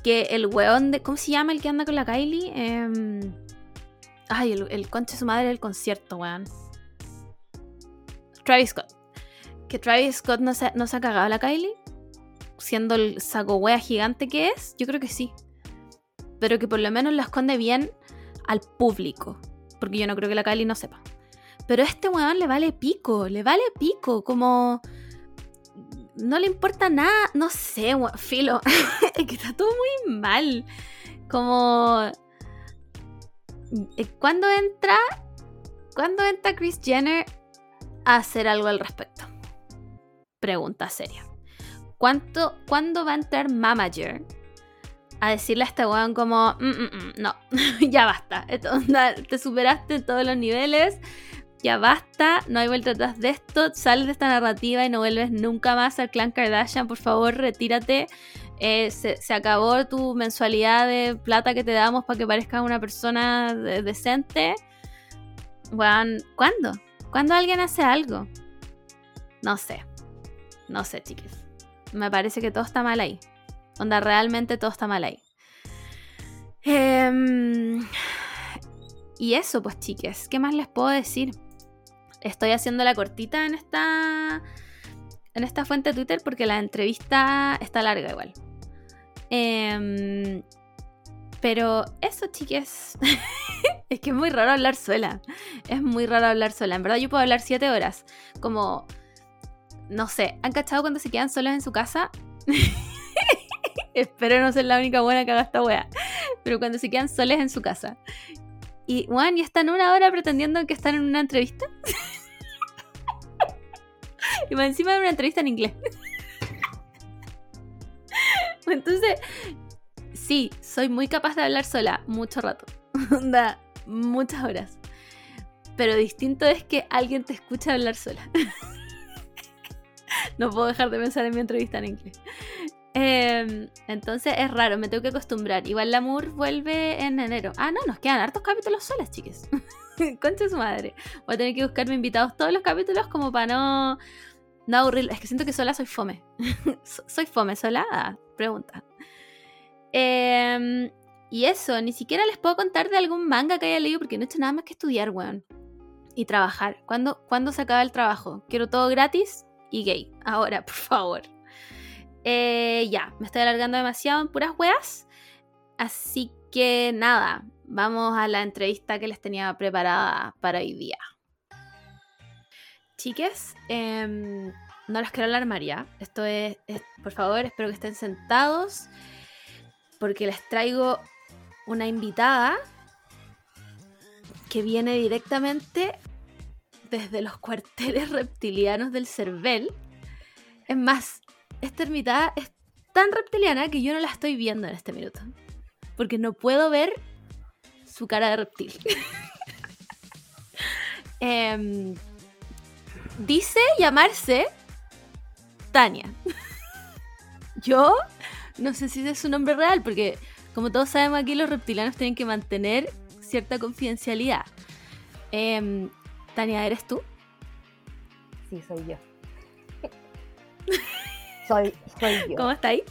que el weón de. ¿Cómo se llama el que anda con la Kylie? Em, ay, el, el conche de su madre del concierto, weón. Travis Scott. Que Travis Scott no se, no se ha cagado a la Kylie. Siendo el saco wea gigante que es, yo creo que sí. Pero que por lo menos la esconde bien al público. Porque yo no creo que la Kylie no sepa. Pero a este weón le vale pico, le vale pico. Como no le importa nada, no sé, filo, es que está todo muy mal. Como... Eh, ¿Cuándo entra? ¿Cuándo entra Chris Jenner a hacer algo al respecto? Pregunta seria. ¿Cuánto, ¿Cuándo va a entrar Mamager a decirle a este weón como, mm, mm, mm, no, ya basta, te superaste todos los niveles, ya basta, no hay vuelta atrás de esto, sales de esta narrativa y no vuelves nunca más al clan Kardashian, por favor, retírate. Eh, se, acabó tu mensualidad de plata que te damos para que parezcas una persona decente. Bueno, ¿cuándo? ¿Cuándo alguien hace algo? No sé. No sé, chiques. Me parece que todo está mal ahí. Onda, realmente todo está mal ahí. Em, y eso, pues, chiques. ¿Qué más les puedo decir? estoy haciendo la cortita en esta, en esta fuente de Twitter porque la entrevista está larga igual. Em, pero eso, chiques. es que es muy raro hablar sola. Es muy raro hablar sola. En verdad, yo puedo hablar siete horas. Como. No sé. ¿Han cachado cuando se quedan solos en su casa? Espero no ser la única buena que haga esta wea. Pero cuando se quedan soles en su casa y, Juan, ya están una hora pretendiendo que están en una entrevista. y encima de una entrevista en inglés. Entonces, sí, soy muy capaz de hablar sola mucho rato. Da muchas horas. Pero distinto es que alguien te escucha hablar sola. no puedo dejar de pensar en mi entrevista en inglés. Em, entonces es raro, me tengo que acostumbrar. Igual Lamour vuelve en enero. Ah, no, nos quedan hartos capítulos solas, chiques. Concha su madre. Voy a tener que buscarme invitados todos los capítulos como para no, no aburrir. Es que siento que sola soy fome. soy fome, sola. Ah, pregunta. Em, y eso, ni siquiera les puedo contar de algún manga que haya leído porque no he hecho nada más que estudiar, weón. Y trabajar. ¿Cuándo, ¿Cuándo se acaba el trabajo? Quiero todo gratis y gay. Ahora, por favor. Eh, ya, me estoy alargando demasiado en puras weas. Así que nada, vamos a la entrevista que les tenía preparada para hoy día. Chiques, em, no las quiero alarmar ya. Esto es, por favor, espero que estén sentados porque les traigo una invitada que viene directamente desde los cuarteles reptilianos del CERVEL. Es más, esta ermitada es tan reptiliana que yo no la estoy viendo en este minuto. Porque no puedo ver su cara de reptil. Em, dice llamarse Tania. yo no sé si es su nombre real, porque como todos sabemos aquí los reptilianos tienen que mantener cierta confidencialidad. Em, Tania, ¿eres tú? Sí, soy yo. Soy, yo. ¿Cómo está ahí?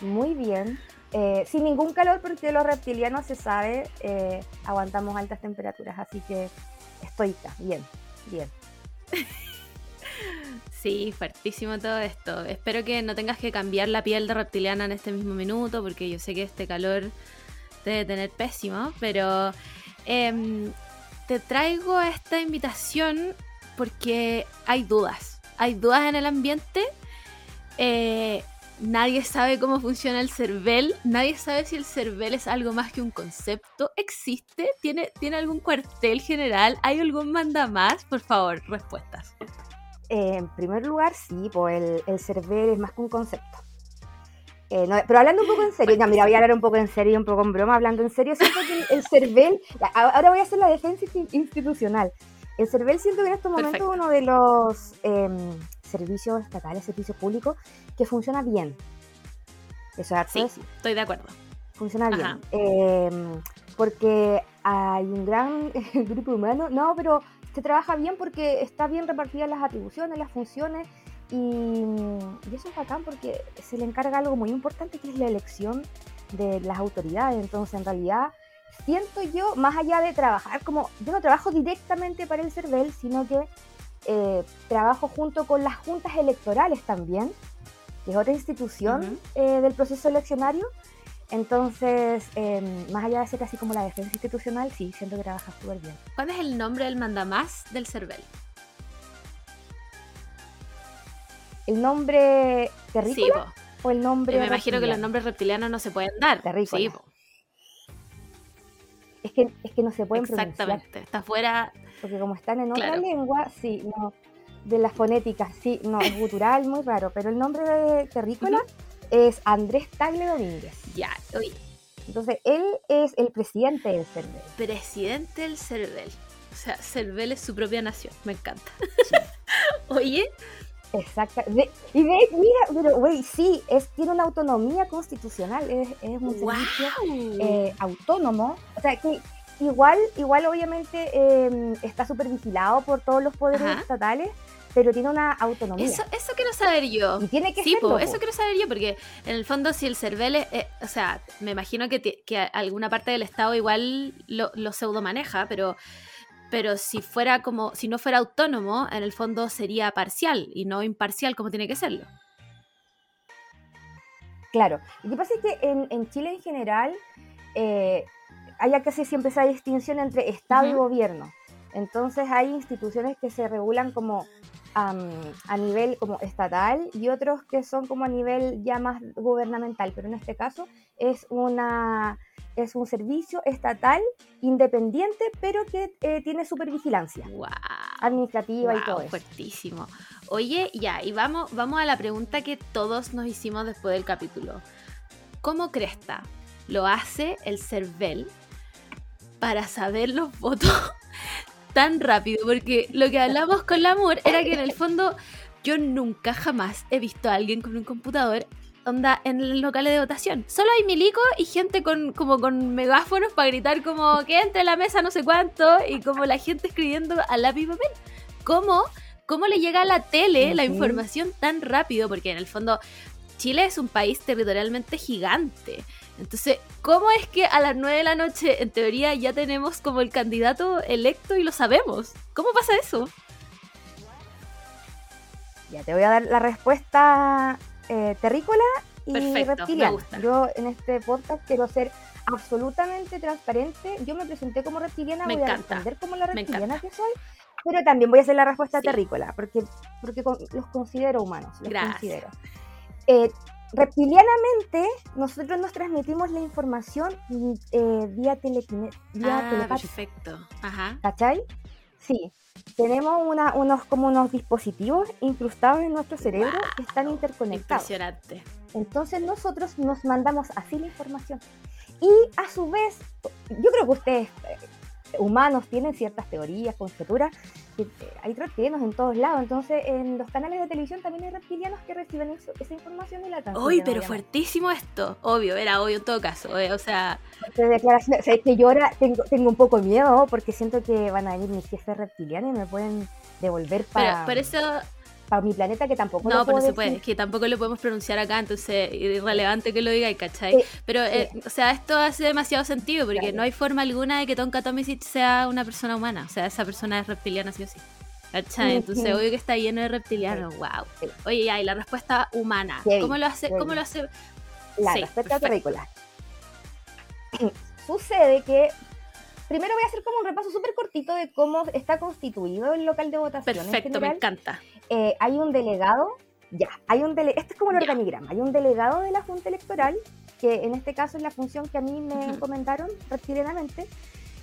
Muy bien. Eh, sin ningún calor porque los reptilianos se sabe, eh, aguantamos altas temperaturas, así que estoy bien, bien. Sí, fuertísimo todo esto. Espero que no tengas que cambiar la piel de reptiliana en este mismo minuto, porque yo sé que este calor debe tener pésimo, pero em, te traigo esta invitación porque hay dudas. Hay dudas en el ambiente eh, nadie sabe cómo funciona el CERVEL, nadie sabe si el CERVEL es algo más que un concepto. ¿Existe? ¿Tiene, ¿tiene algún cuartel general? ¿Hay algún manda más? Por favor, respuestas. Eh, en primer lugar, sí, pues el, el CERVEL es más que un concepto. Eh, pero hablando un poco en serio, ya mira, voy a hablar un poco en serio y un poco en broma, hablando en serio, siento que el CERVEL, ahora voy a hacer la defensa institucional. El CERVEL siento que en estos momentos es uno de los em, servicios estatales, servicios públicos, que funciona bien. Eso es sí, estoy de acuerdo. Funciona bien. Em, porque hay un gran grupo humano. No, pero se trabaja bien porque está bien repartidas las atribuciones, las funciones y, y, eso es bacán porque se le encarga algo muy importante que es la elección de las autoridades. Entonces, en realidad, siento yo, más allá de trabajar como, yo no trabajo directamente para el CERVEL, sino que eh, trabajo junto con las juntas electorales también, que es otra institución eh, del proceso eleccionario. Entonces, em, más allá de ser así como la defensa institucional, sí, siento que trabaja súper bien. ¿Cuál es el nombre del mandamás del CERVEL? ¿El nombre terrícola? ¿O el nombre Me imagino que los nombres reptilianos no se pueden dar. Terrícola. Sí, es que, es que no se pueden Exactamente, está fuera. Porque como están en otra lengua, sí, no. De las fonéticas, sí, no, es gutural, muy raro. Pero el nombre de Terrícola es Andrés Tagle Domínguez. Ya, oye. Entonces, él es el presidente del CERVEL. Presidente del CERVEL. O sea, CERVEL es su propia nación, me encanta. oye, Exacto. y ve, mira, pero güey, sí, es, tiene una autonomía constitucional, es, es un servicio eh, autónomo. O sea, que igual, igual obviamente eh, está súper vigilado por todos los poderes estatales, pero tiene una autonomía. Eso, eso quiero saber yo. Y tiene que sí, eso quiero saber yo, porque en el fondo si el CERVEL, es, o sea, me imagino que, que alguna parte del Estado igual lo, lo pseudo maneja, pero pero si fuera como, si no fuera autónomo, en el fondo sería parcial y no imparcial como tiene que serlo. Claro, lo que pasa es que en, Chile en general eh, hay casi siempre esa distinción entre Estado y gobierno. Entonces hay instituciones que se regulan como a nivel como estatal y otros que son como a nivel ya más gubernamental, pero en este caso es una es un servicio estatal independiente, pero que eh, tiene supervigilancia administrativa y todo eso. Fuertísimo. Oye, ya, y vamos, vamos a la pregunta que todos nos hicimos después del capítulo. ¿Cómo Cresta lo hace el CERVEL para saber los votos tan rápido? Porque lo que hablamos con la amor era que en el fondo yo nunca jamás he visto a alguien con un computador onda en locales de votación. Solo hay milicos y gente con como con megáfonos para gritar como que entre la mesa no sé cuánto y como la gente escribiendo a lápiz y papel. ¿Cómo? ¿Cómo le llega a la tele la información tan rápido? Porque en el fondo Chile es un país territorialmente gigante. Entonces, ¿cómo es que a las 9 de la noche, en teoría, ya tenemos como el candidato electo y lo sabemos? ¿Cómo pasa eso? Ya te voy a dar la respuesta eh, terrícola y reptiliana. Yo en este podcast quiero ser absolutamente transparente. Yo me presenté como reptiliana, voy a responder como la reptiliana que soy, pero también voy a hacer la respuesta terrícola, porque, porque los considero humanos, los considero. Eh, reptilianamente, nosotros nos transmitimos la información eh, vía, telequinesis. ah, Perfecto. Ajá. ¿Cachai? Sí. Tenemos una, unos como unos dispositivos incrustados en nuestro cerebro que están interconectados. Impresionante. Entonces nosotros nos mandamos así la información. Y a su vez, yo creo que ustedes eh, humanos tienen ciertas teorías, conjeturas, que eh, hay reptilianos en todos lados. Entonces, en los canales de televisión también hay reptilianos que reciben esa información y la transmiten. Uy, pero fuertísimo esto. Obvio, era obvio en todo caso. Eh, o sea. O que yo ahora tengo, tengo un poco miedo porque siento que van a venir mis jefes reptilianos y me pueden devolver para. Pero eso para mi planeta que tampoco no, lo pero se puede, que tampoco lo podemos pronunciar acá, entonces es irrelevante que lo diga, ¿cachai? pero, eh, o sea, esto hace demasiado sentido porque no hay forma alguna de que Tonka Tomisic sea una persona humana, o sea, esa persona es reptiliana sí o sí. ¿Cachai? Entonces, obvio que está lleno de reptilianos, wow. Oye, ya, y la respuesta humana, ¿cómo lo hace? ¿Cómo lo hace? La respuesta terrícola. Sucede que primero voy a hacer como un repaso súper cortito de cómo está constituido el local de votación. Perfecto, me encanta. Eh, hay un delegado, ya, hay un delegado, este es como el organigrama, hay un delegado de la Junta Electoral, que en este caso es la función que a mí me comentaron reptilianamente,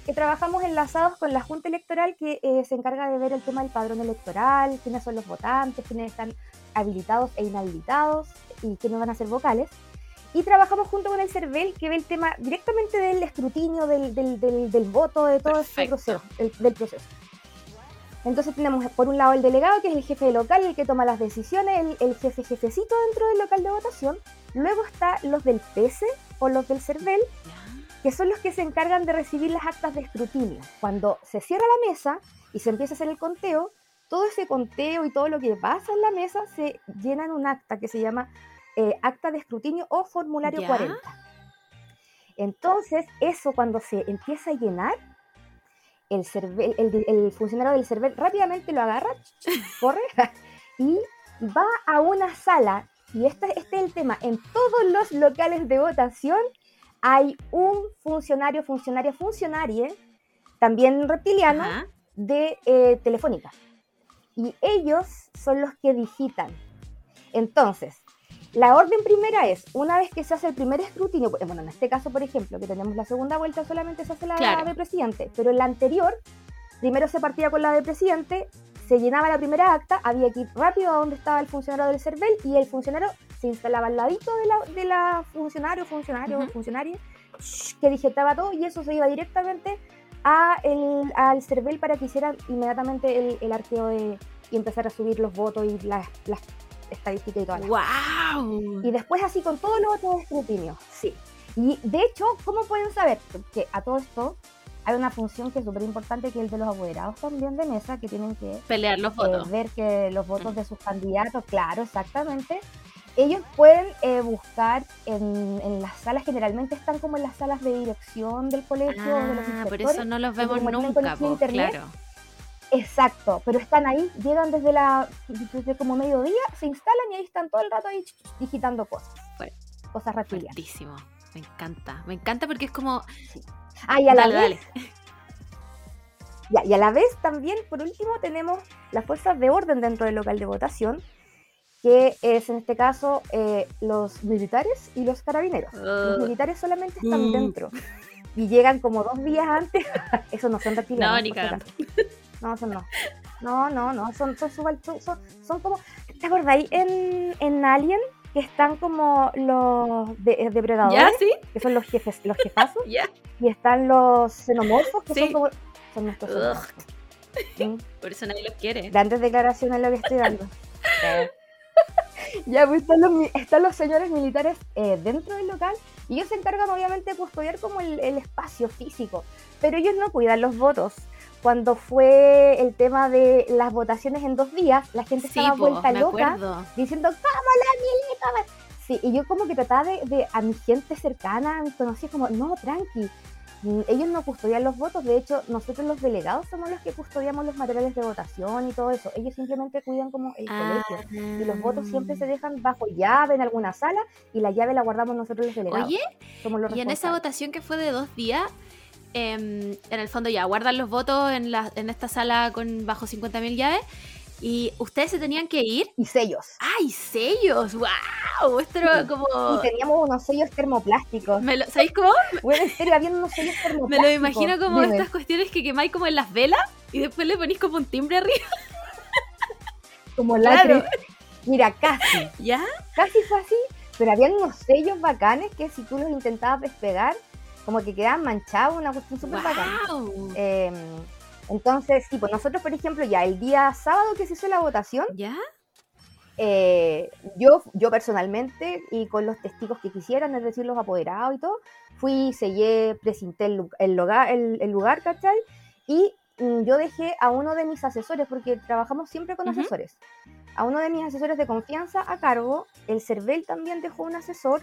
que trabajamos enlazados con la Junta Electoral que eh, se encarga de ver el tema del padrón electoral, quiénes son los votantes, quiénes están habilitados e inhabilitados y quiénes van a ser vocales. Y trabajamos junto con el CERVEL que ve el tema directamente del escrutinio, del, del, del, voto, de todo este proceso, del proceso. Entonces tenemos por un lado el delegado, que es el jefe local, el que toma las decisiones, el, jefe jefecito dentro del local de votación. Luego está los del PC o los del CERVEL, que son los que se encargan de recibir las actas de escrutinio. Cuando se cierra la mesa y se empieza a hacer el conteo, todo ese conteo y todo lo que pasa en la mesa se llena en un acta que se llama eh, acta de escrutinio o formulario ¿Ya? 40. Entonces, eso cuando se empieza a llenar, el, CERVEL- el, de- el funcionario del CERVEL rápidamente lo agarra, corre y va a una sala. Y este, este es el tema. En todos los locales de votación hay un funcionario, funcionaria, funcionarie, también reptiliano, Ajá. de eh, Telefónica. Y ellos son los que digitan. Entonces, la orden primera es, una vez que se hace el primer escrutinio, pues, bueno, en este caso, por ejemplo, que tenemos la segunda vuelta, solamente se hace la Claro. de presidente, pero en la anterior, primero se partía con la de presidente, se llenaba la primera acta, había que ir rápido a donde estaba el funcionario del CERVEL y el funcionario se instalaba al ladito de la, de la funcionario, funcionario, funcionaria, que digitaba todo y eso se iba directamente a el, al CERVEL para que hicieran inmediatamente el, el arqueo de, y empezar a subir los votos y las, las estadísticas y todas las ¡Wow! y después así con todos los otros escrutinios. Sí. Y de hecho, ¿cómo pueden saber? Que a todo esto hay una función que es súper importante, que es el de los apoderados también de mesa, que tienen que Pelear los eh, votos. ver que los votos Mm. de sus candidatos, claro, exactamente. Ellos pueden eh, buscar en, en las salas, generalmente están como en las salas de dirección del colegio, o de los Ah, por eso no los vemos nunca, internet, claro. Exacto, pero están ahí, llegan desde la desde como mediodía, se instalan y ahí están todo el rato ahí digitando cosas. Bueno. Cosas reptilianas. Me encanta. Me encanta porque es como. Ah, y a la Dale, vez, dale. ya, y a la vez también, por último, tenemos las fuerzas de orden dentro del local de votación, que es en este caso eh, los militares y los carabineros. Los Uh, militares solamente están Mm. dentro y llegan como dos días antes. Eso no son reptilianos. No, ni No, son no. No, no, no, son, son, son, son- son como. ¿Te acordáis en, en Alien? Que están como los de- eh, depredadores, ¿Ya? ¿Sí? que son los jefes, los jefazos, ¿Ya? y están los xenomorfos, que Sí. son como. Son nuestros. Mm, Por eso nadie los quiere. Grandes declaraciones lo que estoy dando. Ya, pues están los, están los señores militares eh, dentro del local y ellos se encargan obviamente de custodiar como el, el espacio físico, pero ellos no cuidan los votos. Cuando fue el tema de las votaciones en dos días, la gente Sí, estaba po, vuelta me loca acuerdo. diciendo, ¿cómo la milita? Sí, y yo como que trataba de, de- a mi gente cercana, a mis conocidos, como, no, tranqui. Mm, Ellos no custodian los votos, de hecho, nosotros los delegados somos los que custodiamos los materiales de votación y todo eso. Ellos simplemente cuidan como el Ah. colegio. Y los votos siempre se dejan bajo llave en alguna sala y la llave la guardamos nosotros los delegados. Oye, somos los y en esa votación que fue de dos días, em, en el fondo ya guardan los votos en, la, en esta sala con bajo 50.000 llaves. Y ustedes se tenían que ir. Y sellos. ¡Ay, sellos! ¡Wow! Esto era como. Y teníamos unos sellos termoplásticos. Me lo- ¿Sabéis cómo? Bueno, en serio, había unos sellos Me termoplásticos. lo imagino como Dime. estas cuestiones que quemáis como en las velas y después le ponís como un timbre arriba. Como Claro. lacres. Mira, casi. ¿Ya? casi fue así, pero habían unos sellos bacanes que si tú los intentabas despegar, como que quedaban manchados, una cuestión súper bacana. ¡Wow! Eh, entonces, sí, pues nosotros, por ejemplo, ya el día sábado que se hizo la votación, ¿Ya? eh, yo, yo personalmente y con los testigos que quisieran, es decir, los apoderados y todo, fui, sellé, presenté el, el lugar, el, el lugar, ¿cachai? Y mm, yo dejé a uno de mis asesores, porque trabajamos siempre con Ujú. asesores, a uno de mis asesores de confianza a cargo, el CERVEL también dejó un asesor,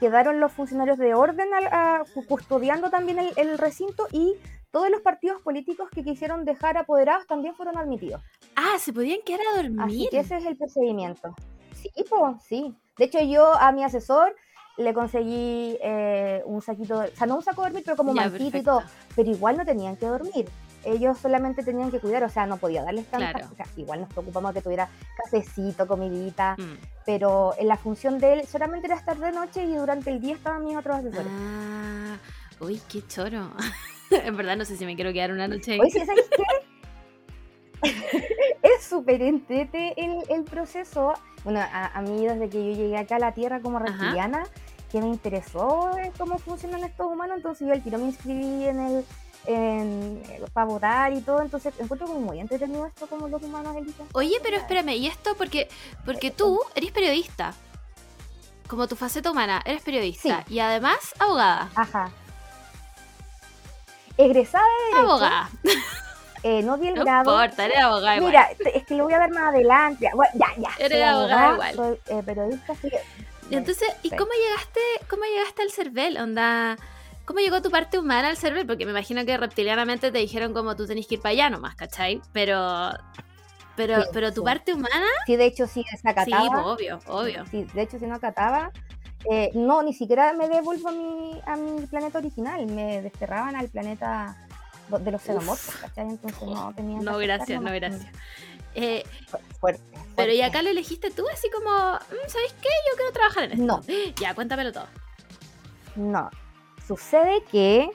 quedaron los funcionarios de orden a- cu- custodiando también el, el recinto y todos los partidos políticos que quisieron dejar apoderados también fueron admitidos. Ah, se podían quedar a dormir. Así que ese es el procedimiento. Sí, pues, sí. De hecho, yo a mi asesor le conseguí eh, un saquito, de- o sea, no un saco de dormir, pero como mantito y todo. Pero igual no tenían que dormir. Ellos solamente tenían que cuidar, o sea, no podía darles tanta. Claro. o sea, igual nos preocupamos que tuviera cafecito, comidita, Mm. pero en la función de él solamente era estar de noche y durante el día estaban mis otros asesores. Ah, uy, qué choro. en verdad no sé si me quiero quedar una noche ahí. Oye, ¿sí ¿sabes qué? es súper entrete el, el proceso. Bueno, a, a mí desde que yo llegué acá a la Tierra como reptiliana, que me interesó cómo funcionan estos humanos, entonces yo al tiro me inscribí en el en, para votar y todo, entonces encuentro como muy entretenido esto como los humanos eligen. Oye, pero espérame, ¿y esto porque porque tú eres periodista? Como tu faceta humana, eres periodista y además abogada. Ajá. egresada de Derecho. Abogada. eh, no vi el No grado. importa, eres abogada igual. Mira, es que lo voy a ver más adelante. Ya, bueno, ya, ya. Eres abogada igual. Soy eh, periodista, que- Entonces, ¿y Sí. cómo llegaste, cómo llegaste al CERVEL? Onda, ¿cómo llegó tu parte humana al CERVEL? Porque me imagino que reptilianamente te dijeron como tú tenés que ir para allá nomás, ¿cachai? Pero, pero, Sí, pero tu sí. parte humana, Sí, de hecho, sí, sí, desacataba. pues, obvio, obvio. Sí, de hecho, si no acataba, eh, no, ni siquiera me devuelvo a mi, a mi planeta original. Me desterraban al planeta de los xenomorfos, ¿cachai? Entonces no tenía. No, gracias, no, gracias. Eh, Fu- Fuerte. pero ¿y acá lo elegiste tú así como, "Mm, ¿sabéis qué? Yo quiero trabajar en esto. No. Ya, cuéntamelo todo. No. Sucede que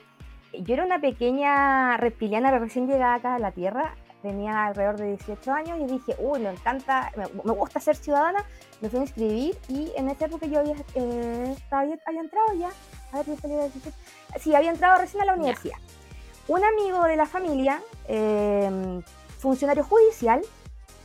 yo era una pequeña reptiliana recién llegada acá a la Tierra. Tenía alrededor de 18 años y dije, uy, me encanta, me, me gusta ser ciudadana. Me fui a inscribir y en esa época yo había, eh, estaba- había, había entrado ya. A ver, 17. Sí, había entrado recién a la universidad. Un amigo de la familia, eh, funcionario judicial,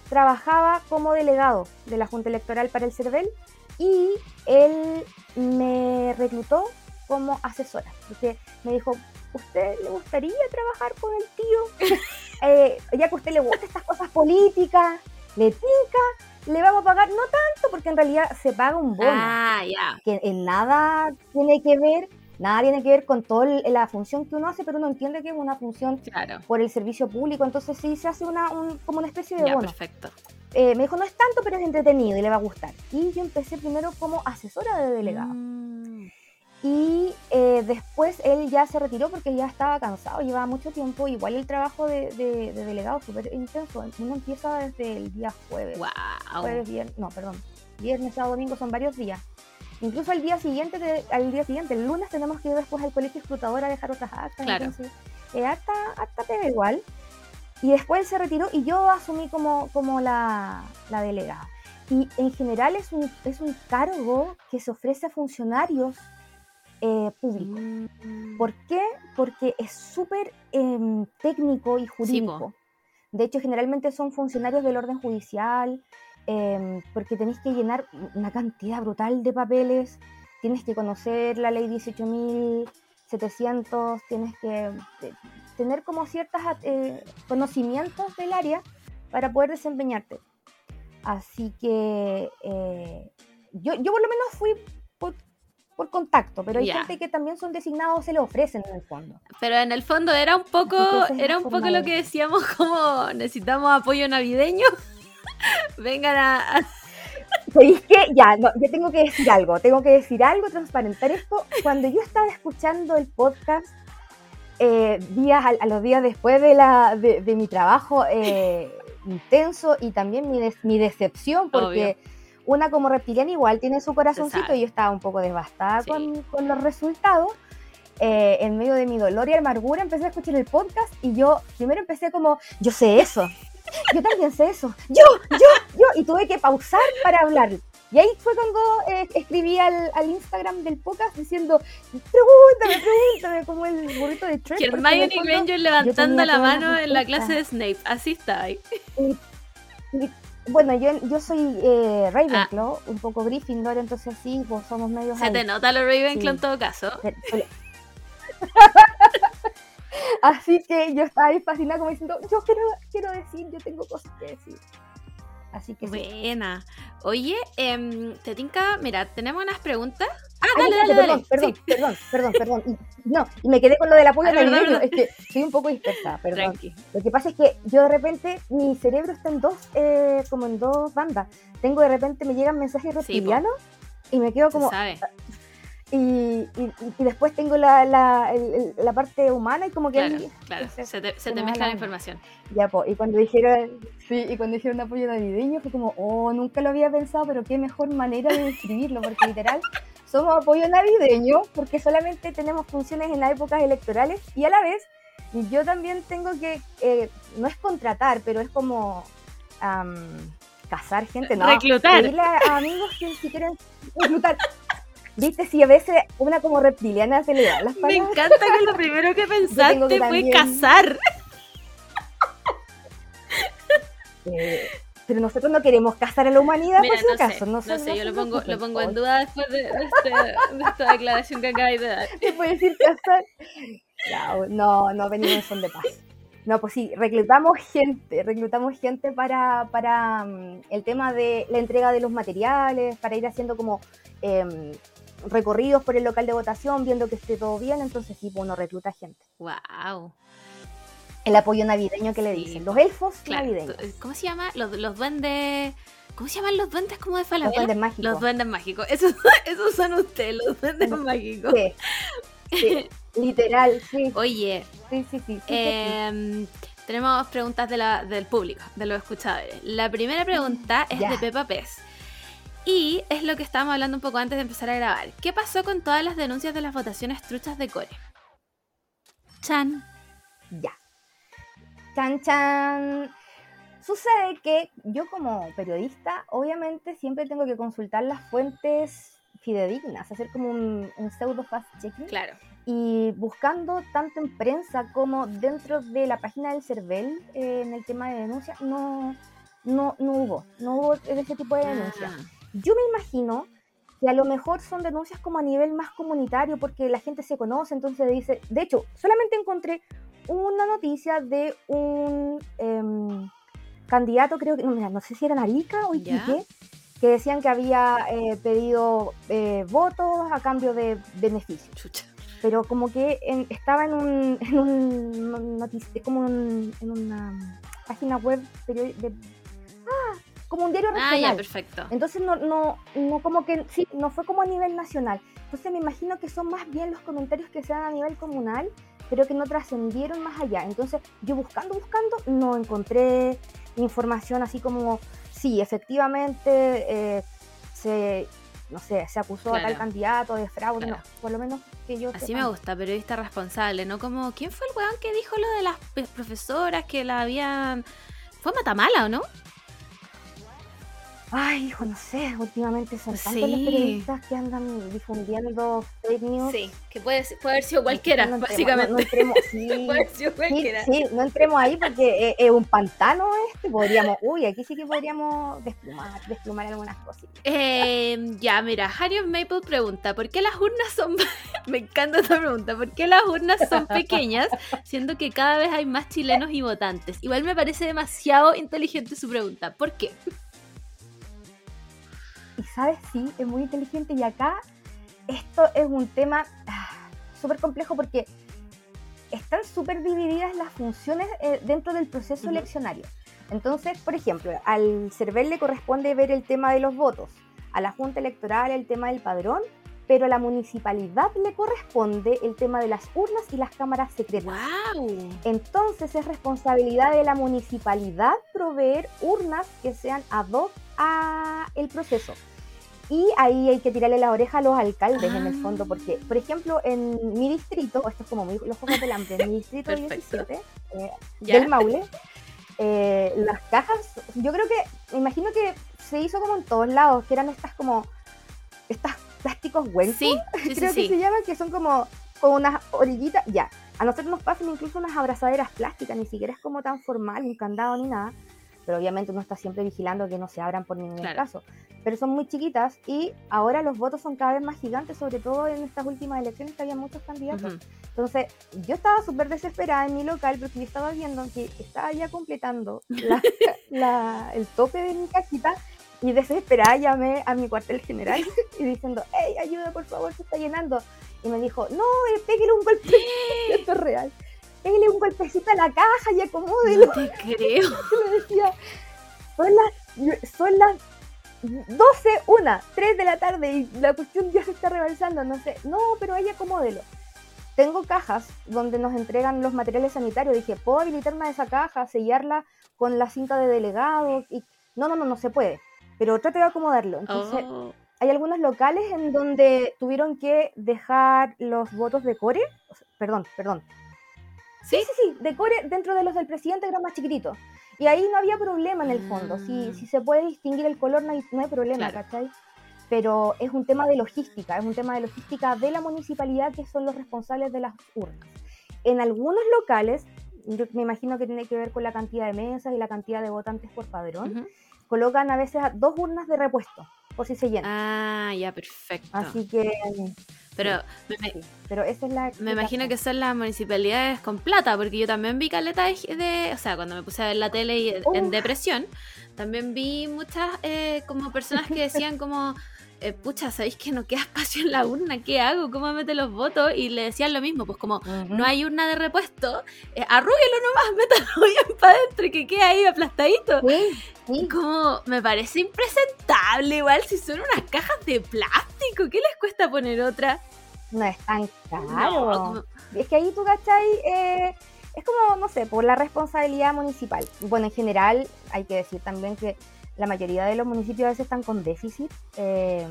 trabajaba como delegado de la Junta Electoral para el CERVEL y él me reclutó como asesora. Porque me dijo, ¿usted le gustaría trabajar con el tío? Eh, ya que a usted le gustan estas cosas políticas, le tinca, le vamos a pagar, no tanto, porque en realidad se paga un bono, Ah, ya. que en nada tiene que ver, nada tiene que ver con toda la función que uno hace, pero uno entiende que es una función Claro. por el servicio público, entonces sí se hace una, un- como una especie de Ya, bono. perfecto. Eh, me dijo, no es tanto, pero es entretenido y le va a gustar. Y yo empecé primero como asesora de delegado. Mm, Y eh, después él ya se retiró porque ya estaba cansado, llevaba mucho tiempo. Igual el trabajo de, de- de delegado es súper intenso. Uno empieza desde el día jueves. Wow. Jueves, viernes, no, perdón. Viernes, sábado, domingo son varios días. Incluso al día siguiente, de- al día siguiente, el lunes tenemos que ir después al colegio explotador a dejar otras actas. Claro. Entonces, eh, harta, harta pega igual. Y después él se retiró y yo asumí como, como la, la delegada. Y en general es un, es un cargo que se ofrece a funcionarios eh, públicos. Mm, ¿Por qué? Porque es súper em, técnico y jurídico. de hecho, generalmente son funcionarios del orden judicial, em, porque tenéis que llenar una cantidad brutal de papeles, tienes que conocer la ley 18.700, tienes que eh, tener como ciertos conocimientos del área para poder desempeñarte. Así que eh, yo, yo por lo menos fui por, contacto, pero hay gente que también son designados, se lo ofrecen en el fondo. Pero en el fondo era un poco, que era un poco lo que decíamos como necesitamos apoyo navideño. Vengan a, a- ¿Sabéis qué? Ya, no, yo tengo que decir algo, tengo que decir algo, transparentar esto. Cuando yo estaba escuchando el podcast, eh, días, a, a los días después de, la, de, de mi trabajo eh, intenso y también mi, mi decepción, porque una como reptiliana igual tiene su corazoncito y yo estaba un poco devastada Sí. con, con los resultados. Eh, en medio de mi dolor y amargura empecé a escuchar el podcast y yo primero empecé como, yo sé eso, yo también sé eso, yo, yo, yo, y tuve que pausar para hablar. Y ahí fue cuando eh, escribí al, al Instagram del podcast diciendo, pregúntame, pregúntame, como el burrito de en Hermione fondo- Granger levantando la mano en la clase de Snape. Así está ahí. Bueno, yo, yo soy eh, Ravenclaw, un poco Gryffindor, entonces sí, pues somos medios Se ahí. te nota lo Ravenclaw Sí. en todo caso. Así que yo estaba ahí fascinada como diciendo, yo quiero, quiero decir, yo tengo cosas que decir. Así que sí. Buena. Oye, em, te tinca, mira, tenemos unas preguntas. Ah, Ay, dale, dale, dale. perdón, Sí, perdón, perdón, perdón, perdón. Y- no, y me quedé con lo del apoyo Ah, navideño. Es que soy un poco dispersa, perdón. tranqui. Lo que pasa es que yo de repente, mi cerebro está en dos, eh, como en dos bandas. Tengo de repente, me llegan mensajes reptilianos y me quedo Se como, sabe. Y, y, y después tengo la, la, el- la parte humana y como que Claro, ahí- claro. entonces, Se te, se te mezcla la información. Ya, po, y cuando dijeron, sí, y cuando dijeron apoyo navideño fue como, oh, nunca lo había pensado, pero qué mejor manera de describirlo, porque literal somos apoyo navideño, porque solamente tenemos funciones en las épocas electorales y a la vez yo también tengo que, eh, no es contratar, pero es como am, cazar gente, no, Reclutar. a amigos que si quieren reclutar. Viste, si a veces una como reptiliana se le da las Me palabras. encanta que lo primero que pensaste que fue cazar. Eh, pero nosotros no queremos casar a la humanidad Mira, por si no acaso. sé, no, sé, no yo se lo pongo, lo pongo en duda después de, de este- de esta declaración que acabáis de dar. ¿Te puede decir casar? Ya, No, no venimos en son de paz. No, pues sí, reclutamos gente, reclutamos gente para, para mm, el tema de la entrega de los materiales, para ir haciendo como em, recorridos por el local de votación, viendo que esté todo bien, entonces sí, pues uno recluta gente. Wow. El apoyo navideño que le Sí, dicen, los elfos Claro. navideños, ¿Cómo se llama? Los, los duendes. ¿Cómo se llaman los duendes como de los Falabella? duendes mágicos. Los duendes mágicos. Esos, esos son ustedes, los duendes mágicos. Sí, sí, literal, sí, Oye, sí, sí, sí. em, tenemos preguntas de la, del público, de los escuchadores. La primera pregunta es Ya. de Pepa Pez. Y es lo que estábamos hablando un poco antes de empezar a grabar. ¿Qué pasó con todas las denuncias de las votaciones truchas de Core? Chan. Ya. Chan, chan. Sucede que yo como periodista, obviamente siempre tengo que consultar las fuentes fidedignas, hacer como un, un pseudo fast-checking. Claro. Y buscando tanto en prensa como dentro de la página del CERVEL eh, en el tema de denuncias, no, no, no hubo, no hubo ese tipo de denuncias. Ah, Yo me imagino que a lo mejor son denuncias como a nivel más comunitario porque la gente se conoce, entonces dice, de hecho, solamente encontré una noticia de un em, candidato, creo que, no, mira, no sé si era Arica o Ya. Iquique, que decían que había eh, pedido eh, votos a cambio de beneficios, chucha. pero como que en- estaba en un, en un notici- como un- en una página web de, ah, como un diario Ah, regional. ya, perfecto. Entonces no, no, no como que, sí, no fue como a nivel nacional. Entonces me imagino que son más bien los comentarios que se dan a nivel comunal, pero que no trascendieron más allá. Entonces yo buscando, buscando, no encontré información así como, sí, efectivamente eh, se, no sé, se acusó a tal candidato de fraude, Claro. no, por lo menos que yo Así sepa, me gusta, periodista responsable, ¿no? Como, ¿quién fue el weón que dijo lo de las profesoras que la habían... Fue Matamala, ¿o no? Ay, hijo, no sé, últimamente son tantos Sí. los periodistas que andan difundiendo fake news. que puede, puede haber sido cualquiera, No entremos- básicamente. no- no entremos- sí. puede haber sido Sí, cualquiera. sí, no entremos ahí porque es, es un pantano este. Podríamos, uy, aquí sí que podríamos desplumar, desplumar algunas cositas. Eh, ya, mira, Harry of Maple pregunta, ¿por qué las urnas son... Me encanta esta pregunta, ¿por qué las urnas son pequeñas siendo que cada vez hay más chilenos y votantes? Igual me parece demasiado inteligente su pregunta, ¿por qué? Y sabes, sí, es muy inteligente. Y acá esto es un tema ah, súper complejo porque están súper divididas las funciones eh, dentro del proceso eleccionario. Entonces, por ejemplo, al CERVEL le corresponde ver el tema de los votos, a la Junta Electoral el tema del padrón, pero a la municipalidad le corresponde el tema de las urnas y las cámaras secretas. ¡Wow! Entonces es responsabilidad de la municipalidad proveer urnas que sean ad hoc a el proceso. Y ahí hay que tirarle la oreja a los alcaldes en el fondo, porque, por ejemplo, en mi distrito, esto es como muy- los Juegos del Hambre, en mi distrito Perfecto. 17 eh, del Maule, eh, las cajas, yo creo que, me imagino que se hizo como en todos lados, que eran estas como, estas plásticos huecos, Sí, sí, sí, creo que sí. se llaman, que son como con unas orillitas, ya. A nosotros nos pasan incluso unas abrazaderas plásticas, ni siquiera es como tan formal, un candado ni nada. Pero obviamente uno está siempre vigilando que no se abran por ningún Claro. caso. Pero son muy chiquitas y ahora los votos son cada vez más gigantes, sobre todo en estas últimas elecciones que había muchos candidatos. Ujú. Entonces, yo estaba súper desesperada en mi local porque yo estaba viendo que estaba ya completando la- la- el tope de mi cajita y desesperada llamé a mi cuartel general y diciendo, hey, ayuda por favor, se está llenando. Y me dijo, no, eh, pégale un golpe, esto es real, pégale un golpecito a la caja y acomódelo. No te creo. me decía, son las, son las 12, 1, 3 de la tarde y la cuestión ya se está rebalsando, no sé, no, pero ella acomódelo. Tengo cajas donde nos entregan los materiales sanitarios. Dije, ¿puedo habilitar una de esas cajas, sellarla con la cinta de delegado? Y... No, no, no, no se puede. Pero trate de acomodarlo. Entonces, Oh, hay algunos locales en donde tuvieron que dejar los votos de core. perdón, perdón. ¿Sí? Sí, sí, sí, de core dentro de los del presidente que eran más chiquititos. Y ahí no había problema en el fondo. Si, Mm. si se puede distinguir el color, no hay, no hay problema, Claro. ¿cachai? Pero es un tema de logística, es un tema de logística de la municipalidad que son los responsables de las urnas. En algunos locales, yo me imagino que tiene que ver con la cantidad de mesas y la cantidad de votantes por padrón. Colocan a veces a- dos urnas de repuesto, por si se llena. Ah, ya, perfecto. Así que, Pero me, me- sí, pero esa es la... me imagino que son las municipalidades con plata, porque yo también vi caleta de, de- O sea, cuando me puse a ver la tele y en depresión, también vi muchas eh, como personas que decían como... eh, pucha, ¿sabéis que no queda espacio en la urna? ¿Qué hago? ¿Cómo mete los votos? Y le decían lo mismo, pues como no hay urna de repuesto, eh, arrúguelo nomás, métalo bien para adentro y que quede ahí aplastadito. Sí, sí. Como me parece impresentable igual si son unas cajas de plástico, ¿qué les cuesta poner otra? No es tan caro. No, como- Es que ahí tú, ¿cachai? Eh, es como, no sé, por la responsabilidad municipal. Bueno, en general, hay que decir también que la mayoría de los municipios a veces están con déficit. eh,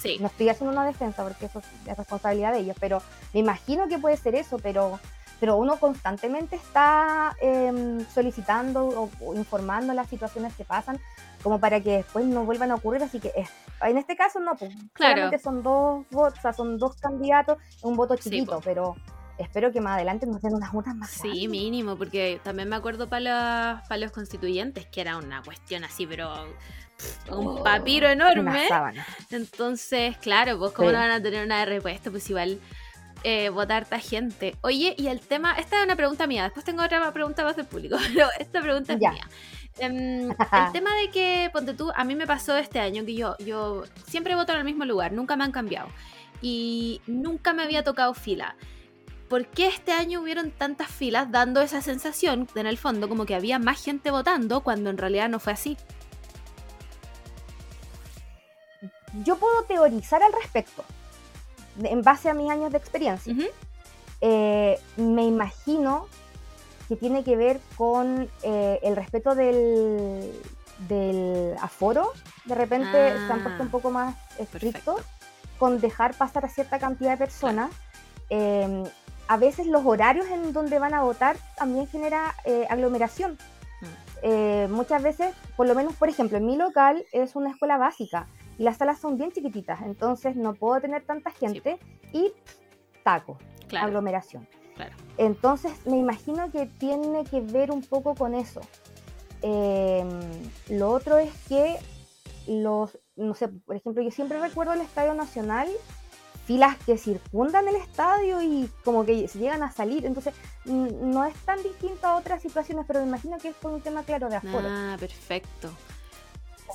sí, no estoy haciendo una defensa porque eso es responsabilidad de ellos, pero me imagino que puede ser eso, pero, pero uno constantemente está em, solicitando o, o informando las situaciones que pasan como para que después no vuelvan a ocurrir, así que es- en este caso no, pues Claro. son dos votos, o sea, son dos candidatos, un voto Sí, chiquito, po. pero espero que más adelante nos den unas urnas más sí, grandes. mínimo, porque también me acuerdo para los, pa' los constituyentes que era una cuestión así, pero pff, un papiro Una enorme. Entonces, claro, pues cómo Sí. no van a tener una de repuesto, pues igual eh, votar harta gente. Oye, y el tema, esta es una pregunta mía, después tengo otra pregunta más del público, pero esta pregunta es Ya. mía. Em, el tema de que, ponte tú, a mí me pasó este año que yo, yo siempre voto en el mismo lugar, nunca me han cambiado. Y nunca me había tocado fila. ¿Por qué este año hubieron tantas filas dando esa sensación, en el fondo, como que había más gente votando cuando en realidad no fue así? Yo puedo teorizar al respecto, en base a mis años de experiencia. Eh, me imagino que tiene que ver con eh, el respeto del, del aforo. De repente se han puesto un poco más estrictos con dejar pasar a cierta cantidad de personas. Eh, a veces los horarios en donde van a votar también genera eh, aglomeración. Eh, muchas veces, por lo menos, por ejemplo, en mi local es una escuela básica y las salas son bien chiquititas, entonces no puedo tener tanta gente y taco, Claro, aglomeración. claro. Entonces me imagino que tiene que ver un poco con eso. Eh, lo otro es que los, no sé, por ejemplo, yo siempre recuerdo el Estadio Nacional, filas que circundan el estadio y como que se llegan a salir. Entonces no es tan distinto a otras situaciones, pero me imagino que es por un tema claro de aforo. Ah, perfecto.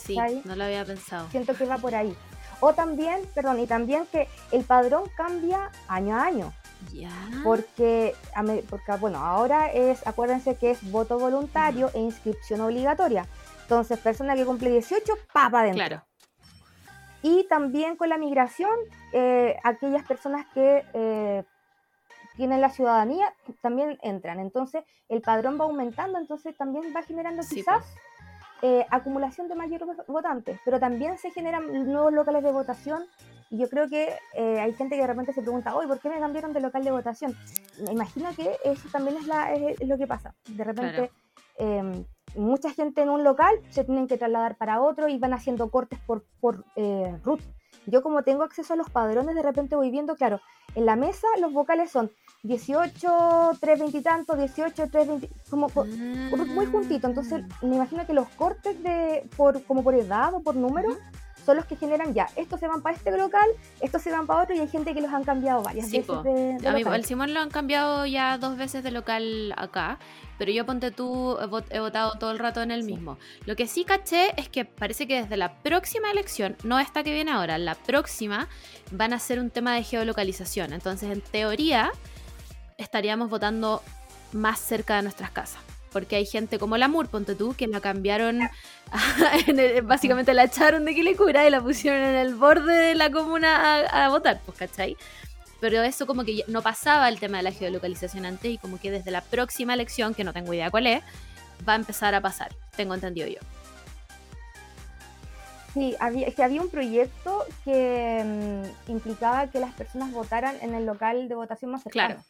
Sí, no lo había pensado. Siento que va por ahí. O también, perdón, y también que el padrón cambia año a año. Ya. porque, porque, bueno, ahora es, acuérdense que es voto voluntario e inscripción obligatoria. Entonces, persona que cumple 18, papa adentro. Claro. Y también con la migración, eh, aquellas personas que eh, tienen la ciudadanía también entran. Entonces, el padrón va aumentando, entonces también va generando Sí, quizás eh, acumulación de mayores votantes, pero también se generan nuevos locales de votación. Y yo creo que eh, hay gente que de repente se pregunta, oye, ¿por qué me cambiaron de local de votación? Me imagino que eso también es, la, es, es lo que pasa. De repente, eh, mucha gente en un local se tienen que trasladar para otro y van haciendo cortes por, por eh, root. Yo como tengo acceso a los padrones, de repente voy viendo, claro, en la mesa los vocales son 18, 320 y tanto, 18, 320, como por- por- muy juntito. Entonces Mm. me imagino que los cortes de por como por edad o por número. Son los que generan ya, estos se van para este local, estos se van para otro y hay gente que los han cambiado varias Sí, veces de, de A mí, el Simón lo han cambiado ya dos veces de local acá, pero yo ponte tú, he vot- he votado todo el rato en el Sí. mismo. Lo que sí caché es que parece que desde la próxima elección, no esta que viene ahora, la próxima, van a ser un tema de geolocalización. Entonces, en teoría, estaríamos votando más cerca de nuestras casas. Porque hay gente como la Mur, ponte tú, que la cambiaron, en el- básicamente la echaron de Quilicura y la pusieron en el borde de la comuna a, a votar, pues, ¿cachai? Pero eso como que no pasaba el tema de la geolocalización antes y como que desde la próxima elección, que no tengo idea cuál es, va a empezar a pasar, tengo entendido yo. Sí, había, que había un proyecto que mm, implicaba que las personas votaran en el local de votación más cercano. Claro.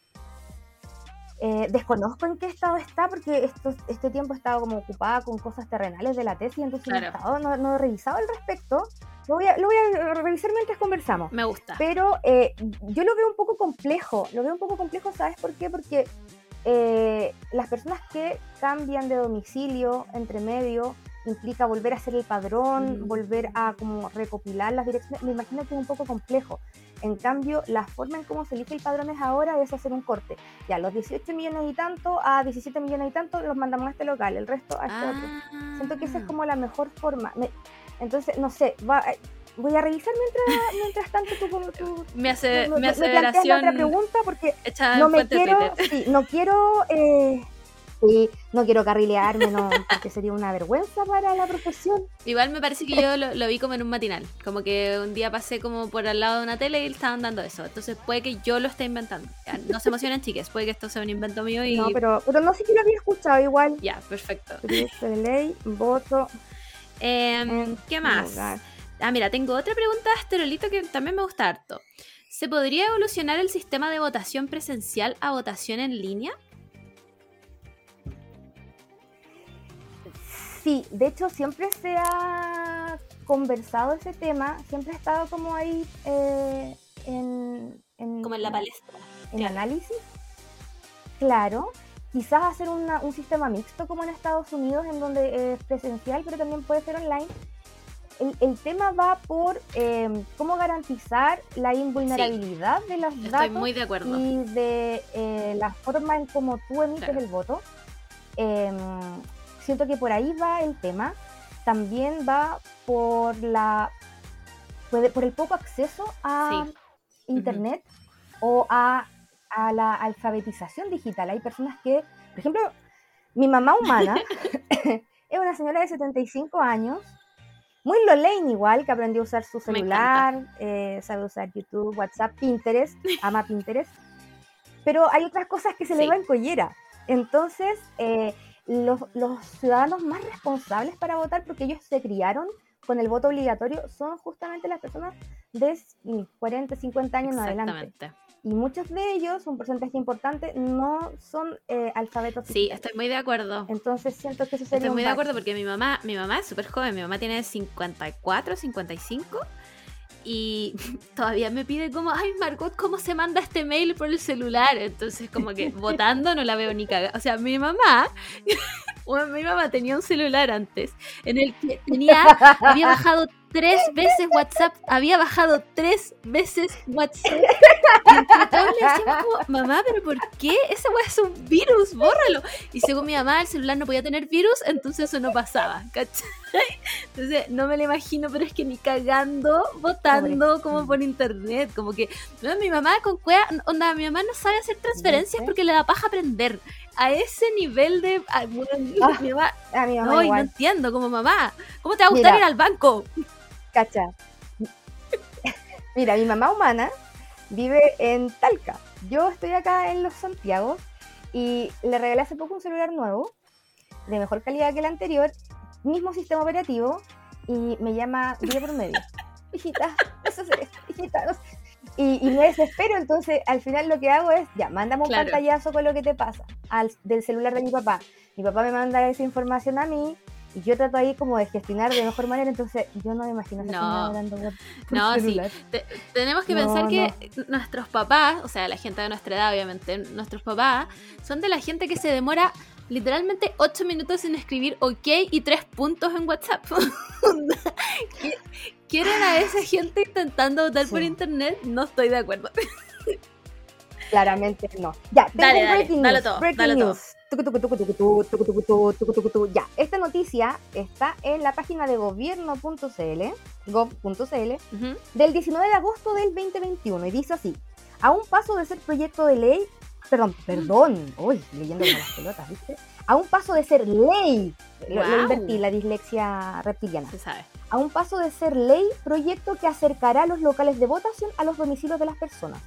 Eh, desconozco en qué estado está porque esto, este tiempo he estado como ocupada con cosas terrenales de la tesis, entonces no, he Claro. estado- no- no he revisado al respecto. Lo voy, a, lo voy a revisar mientras conversamos. Me gusta. Pero eh, yo lo veo un poco complejo, lo veo un poco complejo, ¿sabes por qué? Porque eh, las personas que cambian de domicilio entre medio implica volver a hacer el padrón, Mm. volver a como recopilar las direcciones, me imagino que es un poco complejo. En cambio, la forma en cómo se elige el padrón es ahora es hacer un corte. Ya, los 18 millones y tanto a 17 millones y tanto los mandamos a este local, el resto a este otro. Siento que esa es Ah. como la mejor forma. Me- entonces, no sé, va- eh, voy a revisar mientras, mientras tanto tú, tú, tú- Me hace, tú- me me planteas la otra pregunta porque no me quiero, sí, no quiero, eh, sí, no quiero carrilearme, no, porque sería una vergüenza para la profesión. Igual me parece que yo lo, lo vi como en un matinal. Como que un día pasé como por al lado de una tele y estaban dando eso. Entonces puede que yo lo esté inventando. No se emocionen, chiques. Puede que esto sea un invento mío y. No, pero, pero no sé si lo había escuchado igual. Ya, perfecto. De ley, voto Em, ¿Qué más? lugar. Ah, mira, tengo otra pregunta de Asterolito que también me gusta harto. ¿Se podría evolucionar el sistema de votación presencial a votación en línea? Sí, de hecho siempre se ha conversado ese tema, siempre ha estado como ahí eh, en, en- Como en la palestra. en claro. análisis. Claro, quizás hacer una- un sistema mixto como en Estados Unidos, en donde es presencial, pero también puede ser online. El, el tema va por eh, cómo garantizar la invulnerabilidad de los Estoy datos muy de acuerdo. y de eh, la forma en cómo tú emites Claro. el voto. Siento que por ahí va el tema. También va por la por el poco acceso a Sí. internet o a, a la alfabetización digital. Hay personas que, por ejemplo, mi mamá humana es una señora de 75 años, muy Lolaine igual, que aprendió a usar su celular, eh, sabe usar YouTube, WhatsApp, Pinterest, ama Pinterest, pero hay otras cosas que se le Sí. va en collera. Entonces, eh, los, los ciudadanos más responsables para votar, porque ellos se criaron con el voto obligatorio, son justamente las personas de mm, 40, 50 años en adelante. Y muchos de ellos, un porcentaje importante, no son eh, alfabetos. Sí, digitales. estoy muy de acuerdo. Entonces siento que eso sería Estoy un muy de acuerdo porque mi mamá, mi mamá es súper joven, mi mamá tiene 54, 55 y todavía me pide como, ay Margot, ¿cómo se manda este mail por el celular? Entonces como que votando no la veo ni cagada. O sea, mi mamá, bueno, mi mamá tenía un celular antes en el que tenía, había bajado tres veces WhatsApp, había bajado tres veces WhatsApp. Y entre todos le decíamos como, mamá, pero ¿por qué? Ese weá es un virus, bórralo. Y según mi mamá, el celular no podía tener virus, entonces eso no pasaba, ¿cachai? Entonces no me lo imagino, pero es que ni cagando, votando como por internet, como que, no, mi mamá con cueva, onda, mi mamá no sabe hacer transferencias porque le da paja aprender. A ese nivel de... ah, bueno, Ah, mi mamá, A mi mamá no, y no entiendo, como mamá, ¿cómo te va a gustar Mira. ir al banco? Cacha. Mira, mi mamá humana vive en Talca. Yo estoy acá en Los Santiago y le regalé hace poco un celular nuevo, de mejor calidad que el anterior, mismo sistema operativo, y me llama día por medio. Hijita, no sé hacer esto, hijita, no sé. Y, y me desespero, entonces al final lo que hago es, ya, mándame un Claro. pantallazo con lo que te pasa al, del celular de mi papá. Mi papá me manda esa información a mí y yo trato ahí como de gestionar de mejor manera, entonces yo no me imagino No. hablando por, por No, sí. celular. Te- tenemos que No, pensar que nuestros papás, o sea, la gente de nuestra edad, obviamente, nuestros papás, son de la gente que se demora literalmente 8 minutos en escribir ok y 3 puntos en WhatsApp. ¿Qui- ¿Quieren a esa gente intentando votar por Sí. internet? No estoy de acuerdo. Claramente no. Ya, Dale, dale, breaking dale news, todo, breaking dale todo. news. Ya, esta noticia está en la página de gobierno.cl, gov.cl, del 19 de agosto del 2021 y dice así, a un paso de ser proyecto de ley, perdón, perdón, uy, leyendo las pelotas, ¿viste? A un paso de ser ley, lo, lo, invertí, la dislexia reptiliana. A un paso de ser ley, proyecto que acercará los locales de votación a los domicilios de las personas.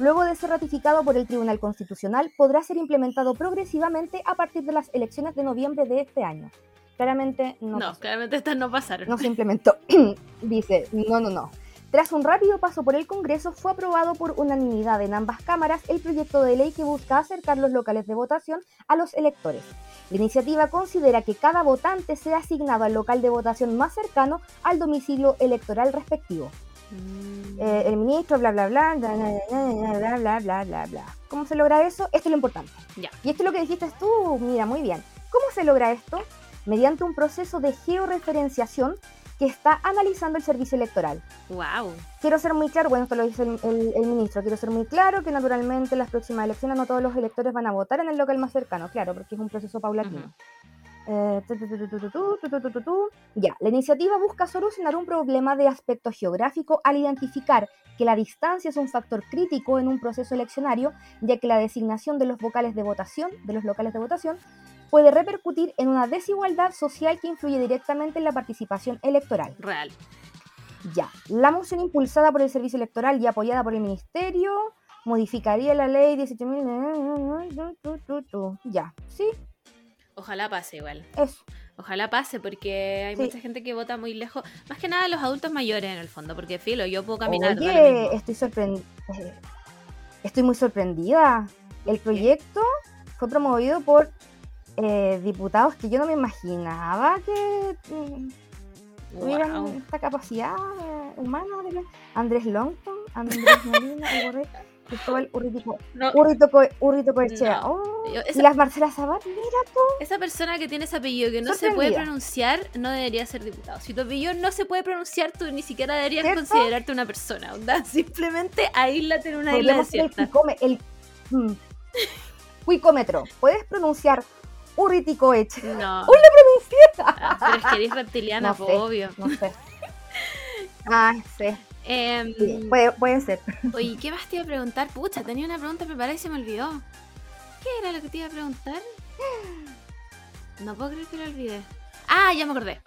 Luego de ser ratificado por el Tribunal Constitucional, podrá ser implementado progresivamente a partir de las elecciones de noviembre de este año. Claramente no, No, pasó, claramente estas no pasaron. no se implementó. Dice, no, no, no. Tras un rápido paso por el Congreso, fue aprobado por unanimidad en ambas cámaras el proyecto de ley que busca acercar los locales de votación a los electores. La iniciativa considera que cada votante sea asignado al local de votación más cercano al domicilio electoral respectivo. Mm. Eh, el ministro, bla, bla, bla, bla, bla, bla, bla, bla, bla, bla, bla. ¿Cómo se logra eso? Esto es lo importante. Ya. Y esto es lo que dijiste tú, mira, muy bien. ¿Cómo se logra esto? Mediante un proceso de georreferenciación que está analizando el servicio electoral. Wow. Quiero ser muy claro, bueno, esto lo dice el, el- el ministro, quiero ser muy claro que naturalmente en las próximas elecciones no todos los electores van a votar en el local más cercano, claro, porque es un proceso paulatino. Ya, la iniciativa busca solucionar un problema de aspecto geográfico al identificar que la distancia es un factor crítico en un proceso eleccionario, ya que la designación de los vocales de votación, de los locales de votación, puede repercutir en una desigualdad social que influye directamente en la participación electoral. Real. Ya, la moción impulsada por el Servicio Electoral y apoyada por el Ministerio modificaría la ley 18.000... Ya, sí, Ojalá pase igual. eso. Ojalá pase porque hay Sí. mucha gente que vota muy lejos. Más que nada los adultos mayores en el fondo, porque filo, yo puedo caminar. lo mismo. estoy sorprendida. Estoy muy sorprendida. El proyecto fue promovido por eh, diputados que yo no me imaginaba que mm, tuvieran esta capacidad eh, humana. de. Andrés Longton, Andrés Molina, Cristóbal Urritico, No, Urritico, Urritico Echea. No. Oh, y las Marcela Sabat, mira tú. Esa persona que tiene ese apellido que no se puede pronunciar no debería ser diputado. Si tu apellido no se puede pronunciar, tú ni siquiera deberías ¿Cierto? considerarte una persona. onda. Simplemente aíslate en una isla hacer el, desierta. cuicome- el mm, cuicómetro. ¿Puedes pronunciar Urritico Echea? No. ¡Uy, lo pronuncié! Ah, pero es que eres reptiliana, No po, sé. obvio. No sé. Ah, sí. Em, sí, puede, puede ser. Oye, ¿qué más te iba a preguntar? Pucha, tenía una pregunta preparada y se me olvidó. ¿Qué era lo que te iba a preguntar? No puedo creer que lo olvidé. Ah, ya me acordé.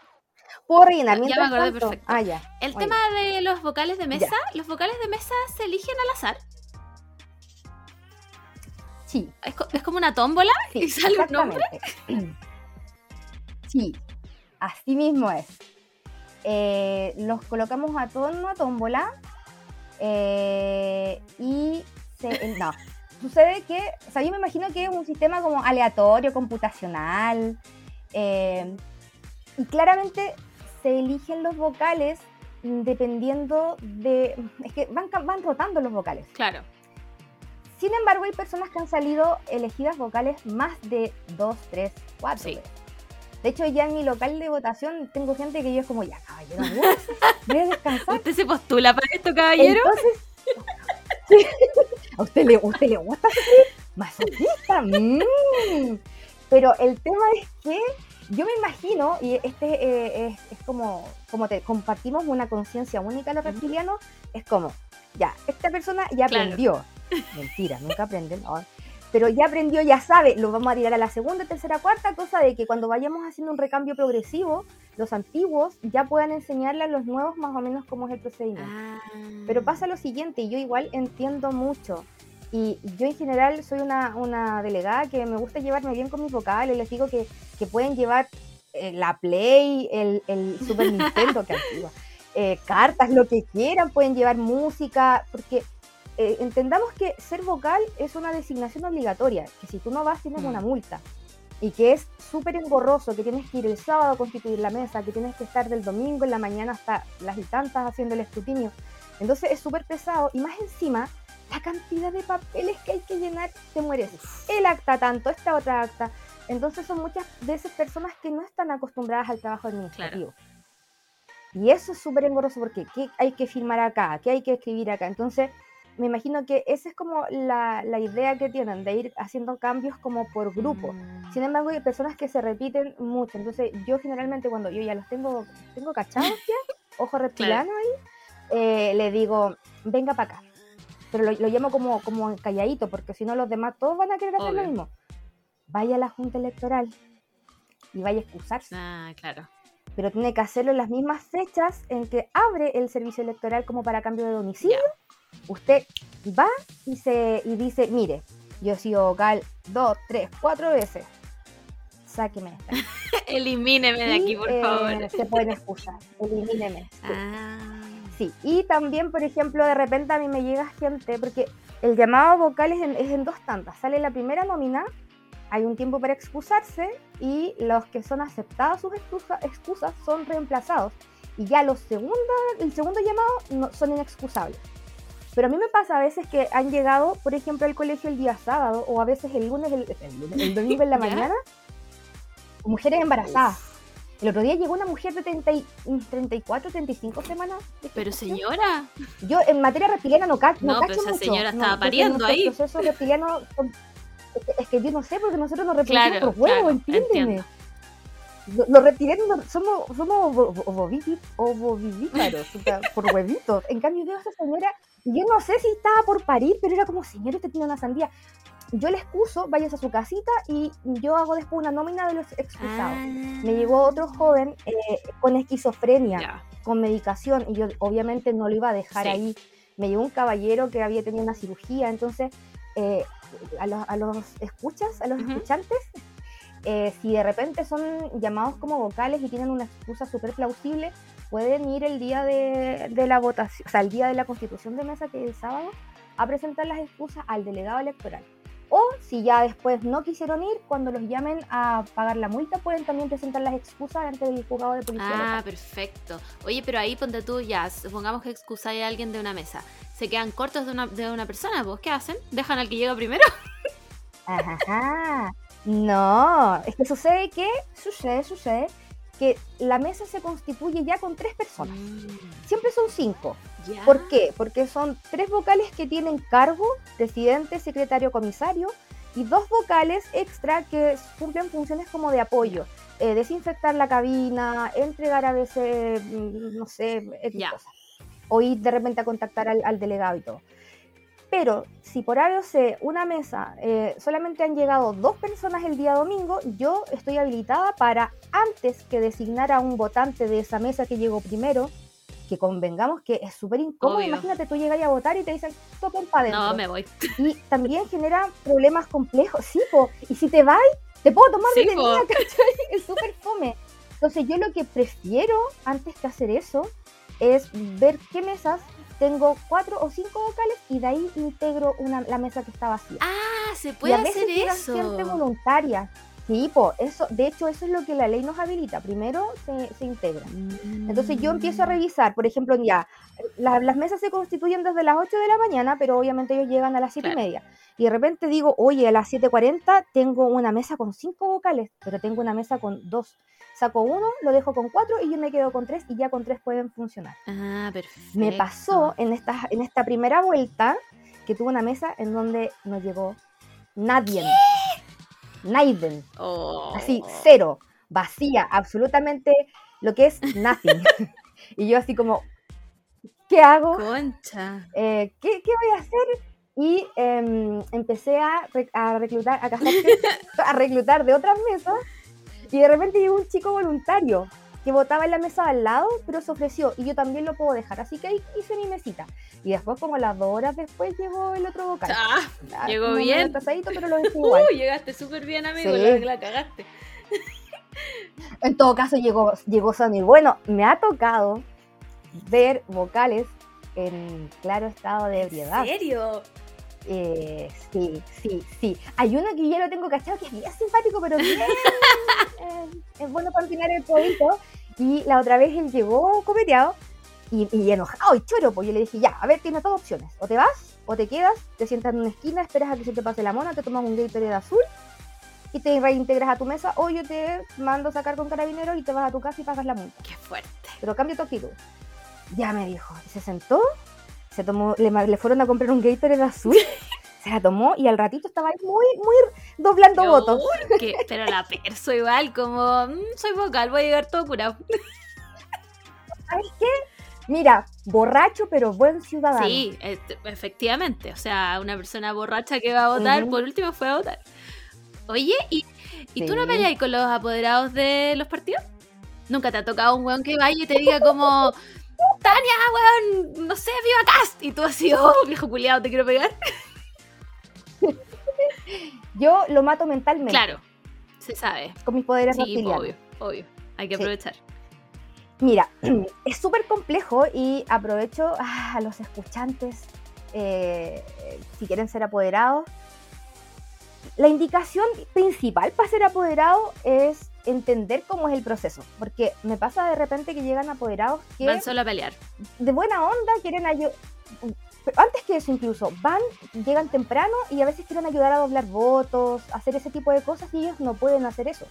Puedo rellenar Ya me acordé tanto? perfecto. Ah, ya. El Oye, tema de los vocales de mesa, los vocales de mesa se eligen al azar. Sí, Es, co- es como una tómbola sí. y sale un nombre. Sí, así mismo es. Eh, los colocamos a todos en una tómbola eh, y se, no. Sucede que, o sea, yo me imagino que es un sistema como aleatorio, computacional, eh, y claramente se eligen los vocales dependiendo de, es que van, van rotando los vocales. Claro. Sin embargo, hay personas que han salido elegidas vocales más de dos, tres, cuatro Sí. veces. De hecho, ya en mi local de votación tengo gente que yo es como, ya, caballero, voy a descansar. ¿Usted se postula para esto, caballero? Entonces, ¿a usted le, usted le gusta sufrir? Masoquista. mm. Pero el tema es que yo me imagino, y este eh, es, es como, como te compartimos una conciencia única los reptilianos, es como, ya, esta persona ya Claro. aprendió. Mentira, nunca aprenden. no. Pero ya aprendió, ya sabe, lo vamos a tirar a la segunda, tercera, cuarta, cosa de que cuando vayamos haciendo un recambio progresivo, los antiguos ya puedan enseñarle a los nuevos más o menos cómo es el procedimiento. Ah. Pero pasa lo siguiente, yo igual entiendo mucho. Y yo en general soy una, una delegada que me gusta llevarme bien con mis vocales. Les digo que, que pueden llevar eh, la Play, el, el Super Nintendo, que antigua, eh, cartas, lo que quieran, pueden llevar música, porque eh, entendamos que ser vocal es una designación obligatoria, que si tú no vas tienes Mm. una multa. Y que es súper engorroso, que tienes que ir el sábado a constituir la mesa, que tienes que estar del domingo en la mañana hasta las y tantas haciendo el escrutinio. Entonces es súper pesado y más encima la cantidad de papeles que hay que llenar, te mueres. El acta tanto, esta otra acta. Entonces son muchas de esas personas que no están acostumbradas al trabajo administrativo. Y eso es súper engorroso porque ¿qué hay que firmar acá? ¿Qué hay que escribir acá? Entonces me imagino que esa es como la, la idea que tienen de ir haciendo cambios como por grupo. Mm. Sin embargo, hay personas que se repiten mucho. Entonces, yo generalmente cuando yo ya los tengo, tengo cachados ya, ojo reptiliano ahí, eh, le digo, venga para acá. Pero lo, lo llamo como, como calladito, porque si no los demás todos van a querer hacer lo mismo. Vaya a la Junta Electoral y vaya a excusarse. Ah, claro. Pero tiene que hacerlo en las mismas fechas en que abre el servicio electoral como para cambio de domicilio. Usted va y, se, y dice, mire, yo he sido vocal dos, tres, cuatro veces. Sáqueme esta. Elimíneme de aquí, por eh, favor. Se pueden excusar. Elimíneme. Sí. Ah. Sí, y también, por ejemplo, de repente a mí me llega gente, porque el llamado vocal es en, es en dos tandas. Sale la primera nómina, hay un tiempo para excusarse y los que son aceptados sus excusa- excusas son reemplazados. Y ya los segundos, el segundo llamado no, son inexcusables. Pero a mí me pasa a veces que han llegado, por ejemplo, al colegio el día sábado o a veces el lunes, el, el, domingo en la mañana, mujeres embarazadas. El otro día llegó una mujer de 34, 35 semanas. Pero señora. Yo en materia reptiliana no, cacho. No, pero esa señora estaba pariendo ahí. Proceso reptiliano, es que yo no sé, porque nosotros nos reproducimos por huevo, entiéndeme. Los reptilianos somos, somos ovovivíparos, o sea, por huevitos. En cambio, a esa señora, yo no sé si estaba por parir, pero era como, señor, usted tiene una sandía. Yo le excuso, vayas a su casita y yo hago después una nómina de los excusados. Me ah. llegó otro joven eh, con esquizofrenia, con medicación, y yo obviamente no lo iba a dejar ahí. Me llegó un caballero que había tenido una cirugía, entonces eh, a, los, a, los, escuchas, a los escuchantes, eh, si de repente son llamados como vocales y tienen una excusa súper plausible, pueden ir el día de, la votación, o sea, el día de la constitución de mesa, que es el sábado, a presentar las excusas al delegado electoral. O si ya después no quisieron ir, cuando los llamen a pagar la multa, pueden también presentar las excusas ante el juzgado de policía. Ah, perfecto. Oye, pero ahí ponte tú ya, supongamos que excusáis a alguien de una mesa. Se quedan cortos de una, de una persona, ¿vos qué hacen? ¿Dejan al que llega primero? Ajá. No, es que sucede que, sucede, sucede, que la mesa se constituye ya con tres personas. Mm. Siempre son cinco. ¿Por qué? Porque son tres vocales que tienen cargo, presidente, secretario, comisario, y dos vocales extra que cumplen funciones como de apoyo. Eh, desinfectar la cabina, entregar a veces, mm, no sé, cosas. O ir de repente a contactar al, al delegado y todo. Pero si por ABOC una mesa eh, solamente han llegado dos personas el día domingo, yo estoy habilitada para, antes que designar a un votante de esa mesa que llegó primero, que convengamos que es súper incómodo. Imagínate, tú llegas a votar y te dicen, toquen para adentro. No, me voy. Y también genera problemas complejos. Sí, po. y si te vas, te puedo tomar sí, de Es súper fome. Entonces, yo lo que prefiero, antes que hacer eso, es ver qué mesas tengo cuatro o cinco vocales y de ahí integro una, la mesa que está vacía. Ah, se puede y a veces hacer eso. gente voluntaria. Sí, po, eso, de hecho, eso es lo que la ley nos habilita. Primero se, se integra. Entonces yo empiezo a revisar, por ejemplo, ya, las mesas se constituyen desde las 8 de la mañana, pero obviamente ellos llegan a las siete y media. Y de repente digo, oye, a las 7.40 tengo una mesa con cinco vocales, pero tengo una mesa con dos saco uno, lo dejo con cuatro y yo me quedo con tres y ya con tres pueden funcionar. Ah, perfecto. Me pasó en esta, en esta primera vuelta que tuve una mesa en donde no llegó nadie. Nadie. Oh. Así, cero, vacía, absolutamente lo que es nothing. y yo así como, ¿qué hago? Concha. Eh, ¿qué, ¿qué, voy a hacer? Y em, empecé a, a reclutar, a, a reclutar de otras mesas y de repente llegó un chico voluntario que votaba en la mesa al lado, pero se ofreció y yo también lo puedo dejar. Así que ahí hice mi mesita. Y después, como las dos horas después, llegó el otro vocal. Ah, llegó bien. pero lo. Uh, llegaste súper bien, amigo, la, la cagaste. En todo caso, llegó, llegó Sony. Bueno, me ha tocado ver vocales en claro estado de ebriedad. ¿En serio? Eh, sí, sí, sí. Hay uno que yo lo tengo cachado que es bien simpático, pero bien eh, es bueno para final el poquito. Y la otra vez él llegó copeteado y, y enojado y choro, pues yo le dije, ya, a ver, tienes dos opciones. O te vas, o te quedas, te sientas en una esquina, esperas a que se te pase la mona, te tomas un Gatorade azul y te reintegras a tu mesa, o yo te mando a sacar con carabinero y te vas a tu casa y pagas la multa. Qué fuerte. Pero cambio tu actitud. Ya me dijo, y se sentó se tomó, le, fueron a comprar un Gatorade azul, se la tomó y al ratito estaba ahí muy, muy doblando votos. pero la perso igual, como mm, soy vocal, voy a llegar todo curado. ¿Sabes qué? Mira, borracho pero buen ciudadano. Sí, efectivamente. O sea, una persona borracha que va a votar, por último fue a votar. Oye, ¿y, ¿y tú no peleas con los apoderados de los partidos? ¿Nunca te ha tocado un weón que vaya y te diga como, Tania, weón, no sé, viva Cast. Y tú así, oh, viejo culiado, te quiero pegar. Yo lo mato mentalmente. Claro, se sabe. Con mis poderes sí, obvio, obvio. Hay que aprovechar. Mira, es súper complejo y aprovecho ah, a los escuchantes, eh, si quieren ser apoderados, la indicación principal para ser apoderado es entender cómo es el proceso, porque me pasa de repente que llegan apoderados que Van solo a pelear. de buena onda quieren ayudar, antes que eso incluso, van, llegan temprano y a veces quieren ayudar a doblar votos, hacer ese tipo de cosas y ellos no pueden hacer eso.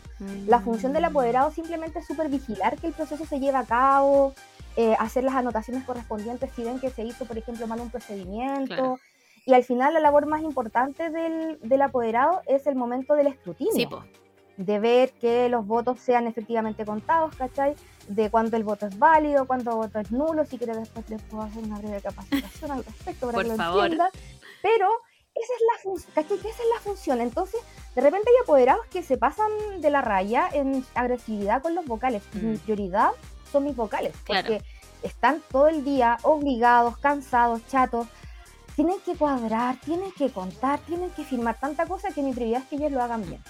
La función del apoderado simplemente es supervigilar que el proceso se lleve a cabo, eh, hacer las anotaciones correspondientes si ven que se hizo, por ejemplo, mal un procedimiento. Claro. Y al final la labor más importante del, del apoderado es el momento del escrutinio Sí, po. De ver que los votos sean efectivamente contados, ¿cachai? De cuánto el voto es válido, cuánto el voto es nulo, si quieres después les puedo hacer una breve capacitación al respecto para Por que lo entiendan. Pero esa es la función, ¿cachai? Que Esa es la función. Entonces, de repente hay apoderados que se pasan de la raya en agresividad con los vocales. Mm. Mi prioridad son mis vocales, Claro. porque están todo el día obligados, cansados, chatos. Tienen que cuadrar, tienen que contar, tienen que firmar tanta cosa que mi prioridad es que ellos lo hagan bien.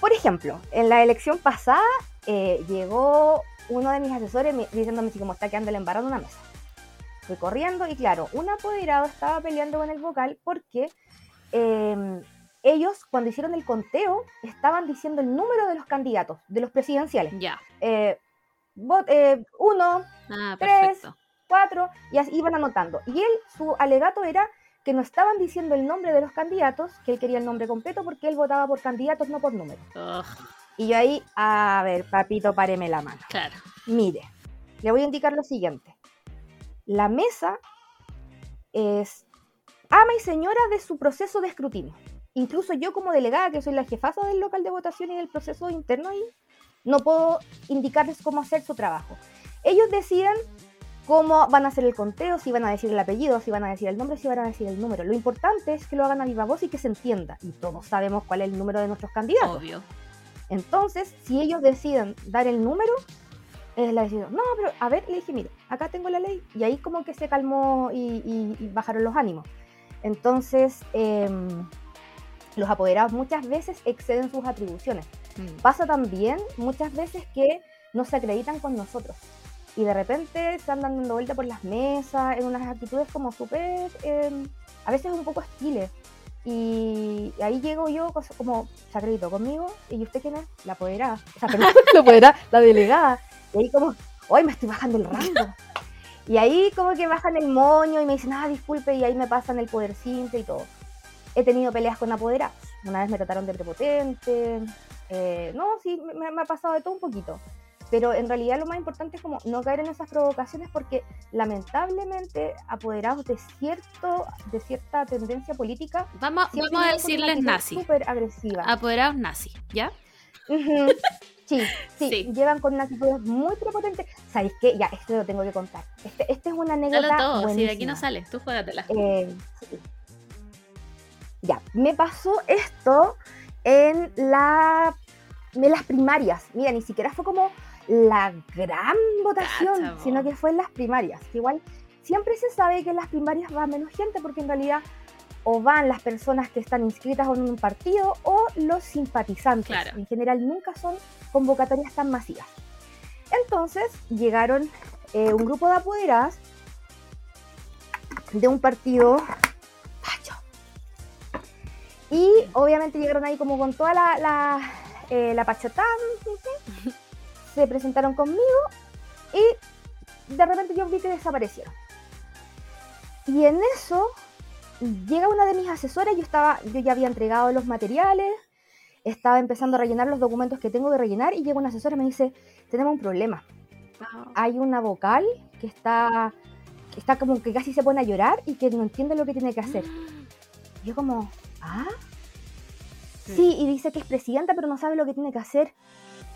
Por ejemplo, en la elección pasada eh, llegó uno de mis asesores diciéndome si como está quedando el embarrado en una mesa. Fui corriendo y claro, un apoderado estaba peleando con el vocal porque eh, ellos cuando hicieron el conteo estaban diciendo el número de los candidatos, de los presidenciales. Ya. Eh, eh, uno, Ah, Tres. perfecto. cuatro, y así iban anotando. Y él, su alegato era que no estaban diciendo el nombre de los candidatos, que él quería el nombre completo porque él votaba por candidatos, no por números. Y yo ahí, a ver, papito, páreme la mano. claro. Mire, le voy a indicar lo siguiente. La mesa es ama y señora de su proceso de escrutinio. Incluso yo como delegada, que soy la jefaza del local de votación y del proceso interno ahí, no puedo indicarles cómo hacer su trabajo. Ellos deciden cómo van a hacer el conteo, si van a decir el apellido, si van a decir el nombre, si van a decir el número. Lo importante es que lo hagan a viva voz y que se entienda. Y todos sabemos cuál es el número de nuestros candidatos. Obvio. Entonces, si ellos deciden dar el número, es la decisión. No, pero a ver, le dije, mire, acá tengo la ley. Y ahí como que se calmó y, y- y bajaron los ánimos. Entonces, em, los apoderados muchas veces exceden sus atribuciones. Mm. Pasa también muchas veces que no se acreditan con nosotros. Y de repente se andan dando vuelta por las mesas en unas actitudes como súper, em, a veces un poco hostiles. Y ahí llego yo como, se acreditó conmigo, ¿y usted quién es? La apoderada. O sea, la apoderada, la delegada. Y ahí como, hoy me estoy bajando el rango. Y ahí como que bajan el moño y me dicen, ah, disculpe, y ahí me pasan el poder simple y todo. He tenido peleas con apoderados. Una vez me trataron de prepotente. eh, no, sí, me, me ha pasado de todo un poquito. Pero en realidad lo más importante es como no caer en esas provocaciones porque lamentablemente apoderados de cierto de cierta tendencia política Vamos, vamos a decirles nazi. súper agresiva. Apoderados nazi, ¿ya? Sí, sí, Sí. llevan con una actitud muy prepotente. ¿Sabéis qué? Ya, esto lo tengo que contar. Este, este es una anécdota todo, si de aquí buenísima. no sales, tú juégatela. Eh, sí. Ya, me pasó esto en, la, en las primarias. Mira, ni siquiera fue como la gran votación, Cacha, sino que fue en las primarias. Igual siempre se sabe que en las primarias va menos gente porque en realidad o van las personas que están inscritas en un partido o los simpatizantes. Claro. En general nunca son convocatorias tan masivas. Entonces llegaron eh, un grupo de apoderadas de un partido facho. Y obviamente llegaron ahí como con toda la, la, eh, la. Se presentaron conmigo y de repente yo vi que desaparecieron. Y en eso llega una de mis asesoras, yo estaba, yo ya había entregado los materiales, estaba empezando a rellenar los documentos que tengo que rellenar y llega una asesora y me dice, tenemos un problema. Hay una vocal que está, que está como que casi se pone a llorar y que no entiende lo que tiene que hacer. Y yo como, ¿ah? Sí, y dice que es presidenta, pero no sabe lo que tiene que hacer.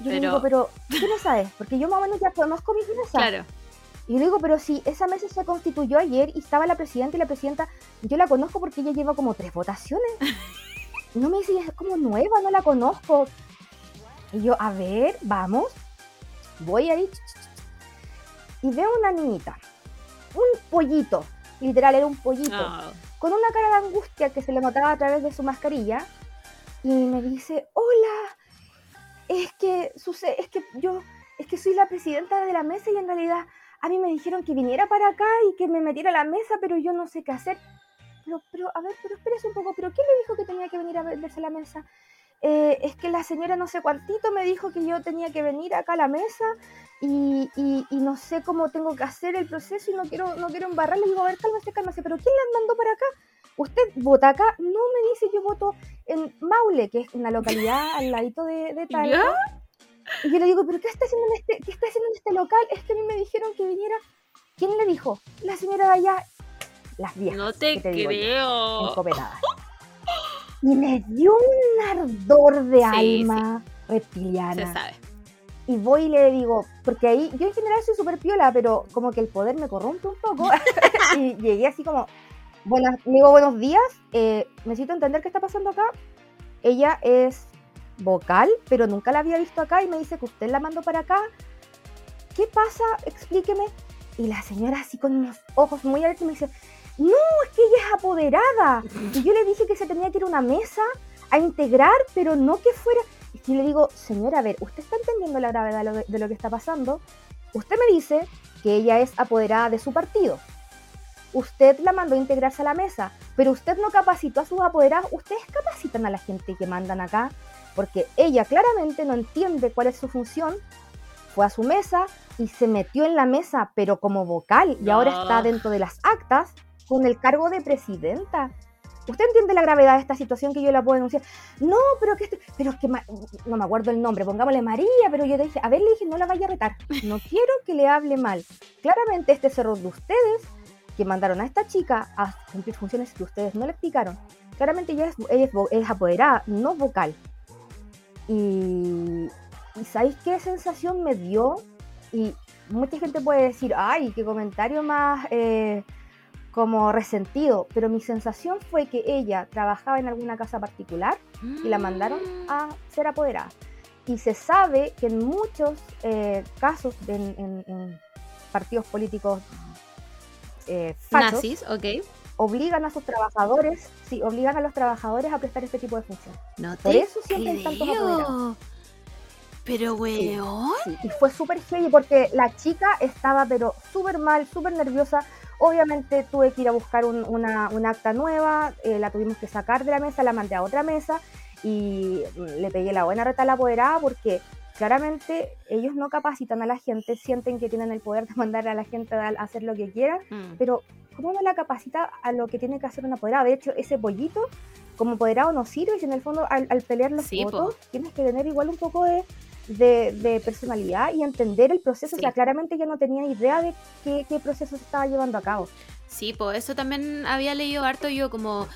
Yo le digo, pero ¿qué no sabes? Porque yo más o menos ya conozco mi mesa. Claro. Y le digo, pero si esa mesa se constituyó ayer y estaba la presidenta y la presidenta, yo la conozco porque ella lleva como tres votaciones. Y no me dice, es como nueva, no la conozco. Y yo, a ver, vamos. Voy ahí. Y veo una niñita, un pollito, literal, era un pollito Ah, con una cara de angustia que se le notaba a través de su mascarilla y me dice, hola, es que sucede, es que yo, es que soy la presidenta de la mesa y en realidad a mí me dijeron que viniera para acá y que me metiera a la mesa, pero yo no sé qué hacer. pero, pero, a ver, pero espérese un poco, pero ¿quién le dijo que tenía que venir a verse la mesa? Eh, es que la señora no sé cuántito me dijo que yo tenía que venir acá a la mesa y, y, no sé cómo tengo que hacer el proceso y no quiero, no quiero embarrar. Le digo, a ver, cálmese, cálmese, pero ¿quién la mandó para acá? ¿Usted vota acá? No me dice, yo voto en Maule, que es una localidad al ladito de, de Talca. Y yo le digo, ¿pero qué está, haciendo en este, qué está haciendo en este local? Es que a mí me dijeron que viniera. ¿Quién le dijo? La señora de allá. Las viejas. No te, creo. y me dio un ardor de alma reptiliana. Se sabe. Y voy y le digo, porque ahí yo en general soy súper piola, pero como que el poder me corrompe un poco. y llegué así como, buenas, digo buenos días, eh, necesito entender qué está pasando acá. Ella es vocal, pero nunca la había visto acá y me dice que usted la mandó para acá. ¿Qué pasa? Explíqueme. Y la señora así con unos ojos muy abiertos me dice, no, es que ella es apoderada. Y yo le dije que se tenía que ir a una mesa a integrar, pero no que fuera... Y le digo, señora, a ver, ¿usted está entendiendo la gravedad de lo que está pasando? Usted me dice que ella es apoderada de su partido. Usted la mandó a integrarse a la mesa, pero usted no capacitó a sus apoderados. Ustedes capacitan a la gente que mandan acá porque ella claramente no entiende cuál es su función, fue a su mesa y se metió en la mesa, pero como vocal, y ahora está dentro de las actas con el cargo de presidenta. ¿Usted entiende la gravedad de esta situación que yo la puedo denunciar? No, pero que este, pero es que no me acuerdo el nombre, pongámosle María, pero yo le dije, a ver, le dije, no la vaya a retar. No quiero que le hable mal. Claramente este es error de ustedes que mandaron a esta chica a cumplir funciones que ustedes no le explicaron. Claramente ella es, ella es apoderada, no vocal. Y, ¿sabéis qué sensación me dio? Y mucha gente puede decir, ay, qué comentario más eh, como resentido, pero mi sensación fue que ella trabajaba en alguna casa particular y la mandaron a ser apoderada. Y se sabe que en muchos eh, casos, en, partidos políticos eh, nazis, ok obligan a sus trabajadores, sí, obligan a los trabajadores a prestar este tipo de función. No te Por eso siempre tantos Pero, weón. y fue súper heavy porque la chica estaba, pero súper mal, súper nerviosa. Obviamente tuve que ir a buscar una, acta nueva, eh, la tuvimos que sacar de la mesa, la mandé a otra mesa y le pegué la buena reta a la apoderada porque claramente ellos no capacitan a la gente, sienten que tienen el poder de mandar a la gente a hacer lo que quieran, mm. pero ¿cómo no la capacita a lo que tiene que hacer un apoderado? De hecho, ese pollito como apoderado no sirve y en el fondo al, pelear los votos tienes que tener igual un poco de, personalidad y entender el proceso. O sea, claramente yo no tenía idea de qué, proceso se estaba llevando a cabo. Sí, pues eso también había leído harto yo, como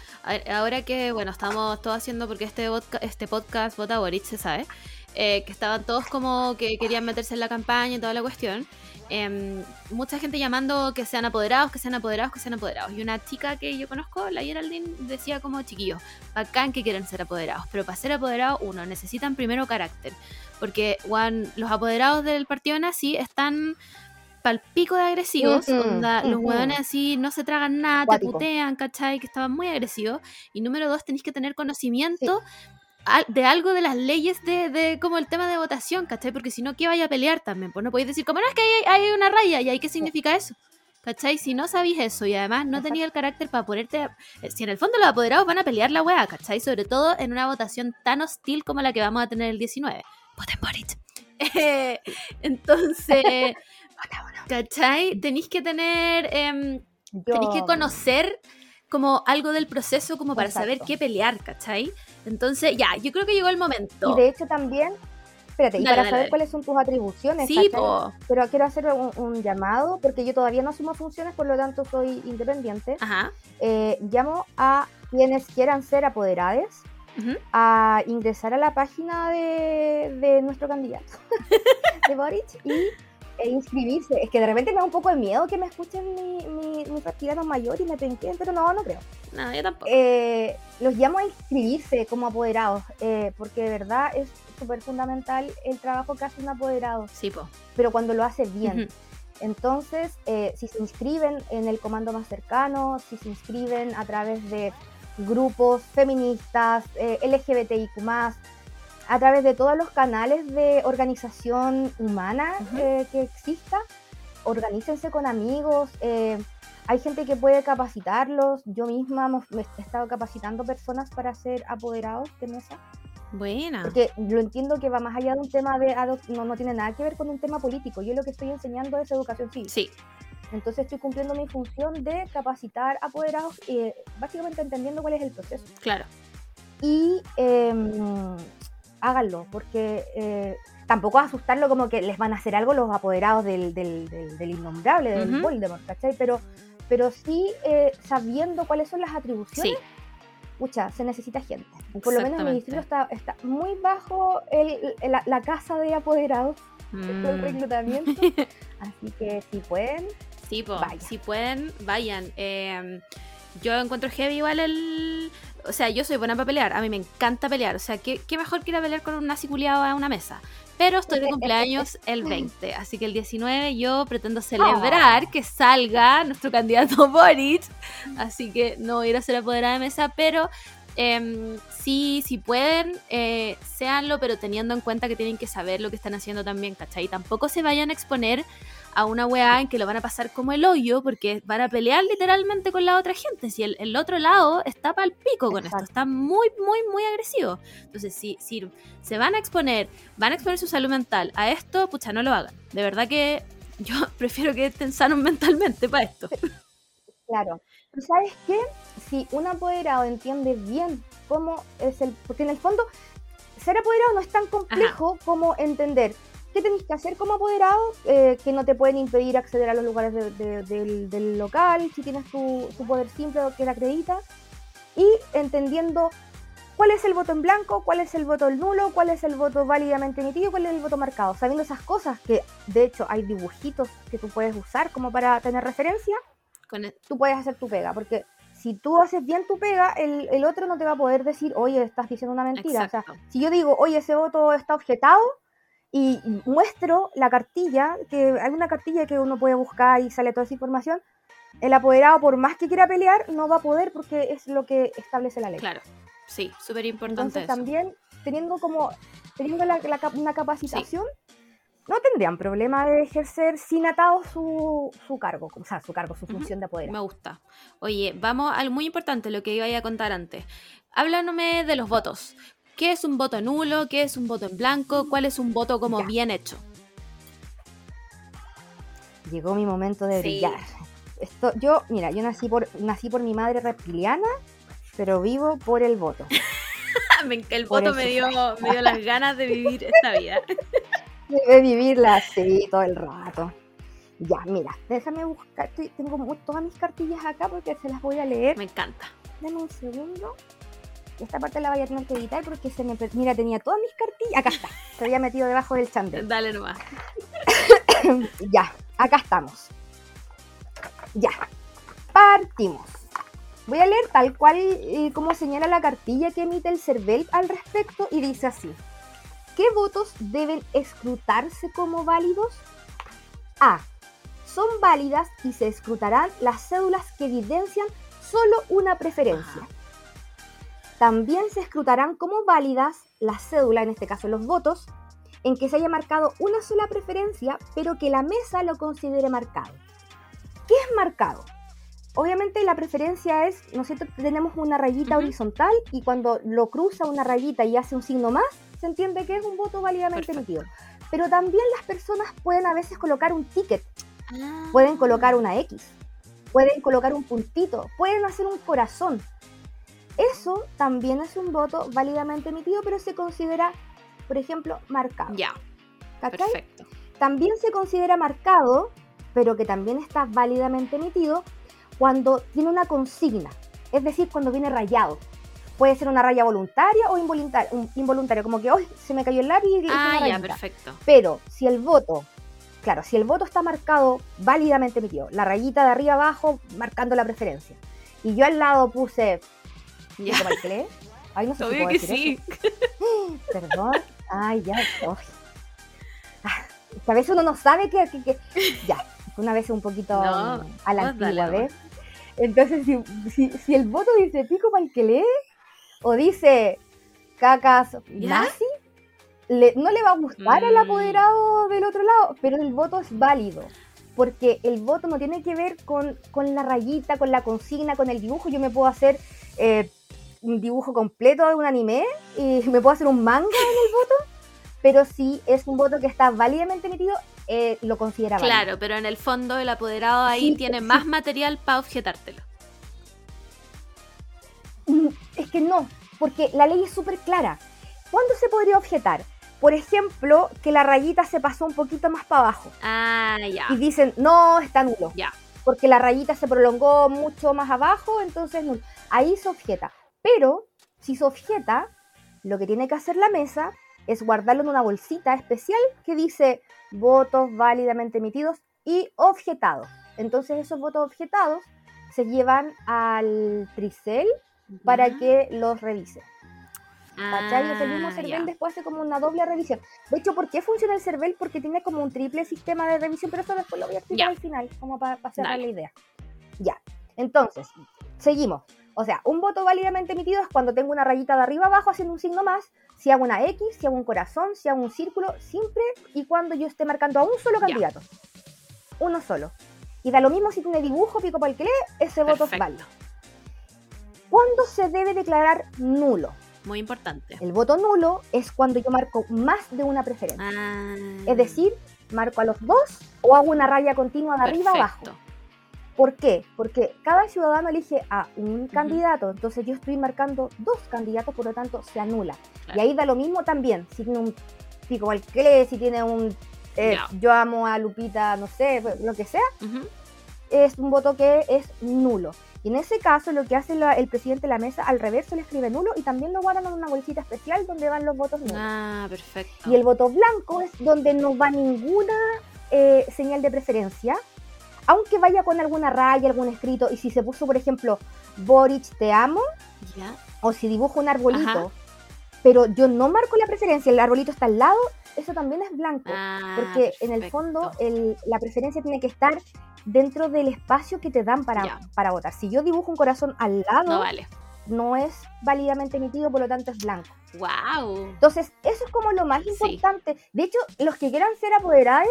ahora que, bueno, estamos todos haciendo, porque este, este podcast, Vota Boric, se sabe, eh, que estaban todos como que querían meterse en la campaña y toda la cuestión. Em, mucha gente llamando que sean apoderados, que sean apoderados, que sean apoderados. Y una chica que yo conozco, la Geraldine, decía como chiquillos, bacán que quieren ser apoderados, pero para ser apoderados, uno, necesitan primero carácter. Porque los apoderados del partido nazi están pal pico de agresivos, los hueones así no se tragan nada, te putean, ¿cachai? Que estaban muy agresivos. Y número dos, tenéis que tener conocimiento de algo de las leyes de, de, como el tema de votación, ¿cachai? Porque si no, ¿qué vaya a pelear también? Pues no podéis decir, como no es que hay, una raya y ahí qué significa eso. ¿Cachai? Si no sabéis eso y además no tenía el carácter para ponerte... Eh, si en el fondo los apoderados van a pelear la weá, ¿cachai? Sobre todo en una votación tan hostil como la que vamos a tener el 19. Voten por it. entonces, ¿cachai? Tenéis que tener... Eh, tenéis que conocer como algo del proceso como para saber qué pelear, ¿cachai? Entonces, ya, yo creo que llegó el momento. Y de hecho también, espérate, y para saber cuáles son tus atribuciones, sí, pero quiero hacer un, llamado, porque yo todavía no asumo funciones, por lo tanto soy independiente. Ajá. Eh, llamo a quienes quieran ser apoderados a ingresar a la página de, de nuestro candidato, de Boric, y e inscribirse. Es que de repente me da un poco de miedo que me escuchen mi, mi, mi mayor y me penquen, pero no, no creo. No, yo tampoco. Eh, los llamo a inscribirse como apoderados, eh, porque de verdad es súper fundamental el trabajo que hace un apoderado. Sí, po. Pero cuando lo hace bien. Entonces, eh, si se inscriben en el comando más cercano, si se inscriben a través de grupos feministas, LGBTIQ, a través de todos los canales de organización humana eh, que exista. Organícense con amigos, eh, hay gente que puede capacitarlos. Yo misma me he estado capacitando personas para ser apoderados de mesa. Buena. Porque yo entiendo que va más allá de un tema de no, no tiene nada que ver con un tema político. Yo lo que estoy enseñando es educación cívica. Sí, Entonces estoy cumpliendo mi función de capacitar apoderados, eh, básicamente entendiendo cuál es el proceso. claro. Y em, háganlo, porque eh, tampoco asustarlo como que les van a hacer algo los apoderados del, del, del- del innombrable, del Ujú. Voldemort, ¿cachai? Pero, pero sí eh, sabiendo cuáles son las atribuciones, Sí, pucha, se necesita gente. Por lo menos en mi distrito está, está muy bajo el- el- la, la casa de apoderados, Mm. el reclutamiento. Así que si pueden, Sí, po, si pueden, vayan. Eh, yo encuentro heavy igual el... O sea, yo soy buena para pelear, a mí me encanta pelear. O sea, ¿qué, qué mejor que ir a pelear con un nazi culiado a una mesa? Pero estoy de cumpleaños el 20, así que el 19 yo pretendo celebrar que salga nuestro candidato Boric. Así que no voy a ir a ser apoderada de mesa, pero em, sí, si pueden, eh, séanlo, pero teniendo en cuenta que tienen que saber lo que están haciendo también, ¿cachai? Tampoco se vayan a exponer a una weá en que lo van a pasar como el hoyo, porque van a pelear literalmente con la otra gente. Si el, el otro lado está pal pico con esto, está muy, muy, muy agresivo. Entonces, si, si se van a exponer, van a exponer su salud mental a esto, pucha, no lo hagan. De verdad que yo prefiero que estén sanos mentalmente para esto. Claro. ¿Tú sabes qué? Si un apoderado entiende bien cómo es el... Porque en el fondo, ser apoderado no es tan complejo como entender qué tenés que hacer como apoderado, eh, que no te pueden impedir acceder a los lugares de- de- del, del local, si tienes tu, tu poder simple o que la acredita, y entendiendo cuál es el voto en blanco, cuál es el voto nulo, cuál es el voto válidamente emitido, cuál es el voto marcado. Sabiendo esas cosas, que de hecho hay dibujitos que tú puedes usar como para tener referencia, Con e- tú puedes hacer tu pega, porque si tú haces bien tu pega, el, el otro no te va a poder decir, oye, estás diciendo una mentira. O sea, Exacto. si yo digo, oye, ese voto está objetado, y muestro la cartilla, que hay una cartilla que uno puede buscar y sale toda esa información, el apoderado, por más que quiera pelear, no va a poder porque es lo que establece la ley. Claro, sí, súper importante Entonces eso. también, teniendo como, teniendo la- una capacitación, no tendrían problema de ejercer sin atado su, su cargo, o sea, su cargo, su función de apoderado. Me gusta. Oye, vamos a algo muy importante, lo que iba a contar antes. Háblanome de los votos. ¿Qué es un voto nulo? ¿Qué es un voto en blanco? ¿Cuál es un voto como Ya. bien hecho? Llegó mi momento de Sí. brillar. Esto, yo, mira, yo nací por, nací por mi madre reptiliana, pero vivo por el voto. El voto me dio, me dio las ganas de vivir esta vida. De vivirla así todo el rato. Ya, mira, déjame buscar. tengo todas mis cartillas acá porque se las voy a leer. Me encanta. Dame un segundo. Esta parte la voy a tener que editar porque se me. Mira, tenía todas mis cartillas. Acá está. Se había metido debajo del chandel. Dale nomás. ya, acá estamos. Ya, partimos. Voy a leer tal cual eh, como señala la cartilla que emite el CERVEL al respecto y dice así. ¿Qué votos deben escrutarse como válidos? A. Son válidas y se escrutarán las cédulas que evidencian solo una preferencia. También se escrutarán como válidas las cédulas, en este caso los votos, en que se haya marcado una sola preferencia, pero que la mesa lo considere marcado. ¿Qué es marcado? Obviamente la preferencia es, ¿no es cierto? Tenemos una rayita horizontal y cuando lo cruza una rayita y hace un signo más, se entiende que es un voto válidamente Perfecto. emitido. Pero también las personas pueden a veces colocar un ticket, Ah. pueden colocar una X, pueden colocar un puntito, pueden hacer un corazón. Eso también es un voto válidamente emitido, pero se considera, por ejemplo, marcado. Ya, ¿cachai? perfecto. También se considera marcado, pero que también está válidamente emitido, cuando tiene una consigna, es decir, cuando viene rayado. Puede ser una raya voluntaria o involuntaria, un- involuntaria como que hoy se me cayó el lápiz y Ah, ya, perfecto. Pero si el voto, claro, si el voto está marcado válidamente emitido, la rayita de arriba abajo marcando la preferencia, y yo al lado puse, Ya. ¿pico mal que lee? Ay, no sé si Obvio puedo que decir sí. eso. Perdón. Ay, ya. ay. Ah, que a veces uno no sabe que, que- que- Ya, una vez un poquito No, mm, a la antigua. ¿ves? Entonces, si, si, si el voto dice pico para el que lee, o dice cacas nazi, le- no le va a gustar al Mm. apoderado del otro lado, pero el voto es válido. porque el voto no tiene que ver con, con la rayita, con la consigna, con el dibujo. Yo me puedo hacer eh, un dibujo completo de un anime y me puedo hacer un manga en el voto, pero si es un voto que está válidamente emitido, eh, lo considera válido. Claro, pero en el fondo el apoderado ahí Sí, tiene sí. más material para objetártelo. Mm, Es que no, porque la ley es súper clara. ¿Cuándo se podría objetar? Por ejemplo, que la rayita se pasó un poquito más para abajo Ah, ya. y dicen, no, está nulo. Ya. porque la rayita se prolongó mucho más abajo, entonces nulo. ahí se objeta. Pero si se objeta, lo que tiene que hacer la mesa es guardarlo en una bolsita especial que dice votos válidamente emitidos y objetados. Entonces esos votos objetados se llevan al tricel para que los revise. ¿Cachai? Es el mismo Ah, CERVEL después hace como una doble revisión. De hecho, ¿por qué funciona el CERVEL? Porque tiene como un triple sistema de revisión, pero eso después lo voy a explicar al final, como para cerrar Dale. la idea. Ya, entonces, seguimos. O sea, un voto válidamente emitido es cuando tengo una rayita de arriba abajo haciendo un signo más, si hago una X, si hago un corazón, si hago un círculo, siempre y cuando yo esté marcando a un solo candidato. Uno solo. Y da lo mismo si tiene dibujo, pico para el que lee, ese voto es Perfecto. válido. ¿Cuándo se debe declarar nulo? Muy importante. El voto nulo es cuando yo marco más de una preferencia. Ah, Es decir, marco a los dos o hago una raya continua de arriba abajo. ¿Por qué? Porque cada ciudadano elige a un candidato, entonces yo estoy marcando dos candidatos, por lo tanto se anula. Claro. Y ahí da lo mismo también, si tiene un pico al que lee, si tiene un eh, yo amo a Lupita, no sé, lo que sea, es un voto que es nulo. Y en ese caso lo que hace la- el presidente de la mesa al revés le escribe nulo y también lo guardan en una bolsita especial donde van los votos nulos. Ah, perfecto. Y el voto blanco es donde no va ninguna eh, señal de preferencia, aunque vaya con alguna raya, algún escrito. Y si se puso, por ejemplo, Boric te amo, o si dibujo un arbolito, Ajá. pero yo no marco la preferencia, el arbolito está al lado, eso también es blanco. Ah, porque en el fondo el- la preferencia tiene que estar dentro del espacio que te dan para, para votar. Si yo dibujo un corazón al lado, No vale. no es válidamente emitido, por lo tanto es blanco. Wow. Entonces, eso es como lo más Sí. importante. De hecho, los que quieran ser apoderados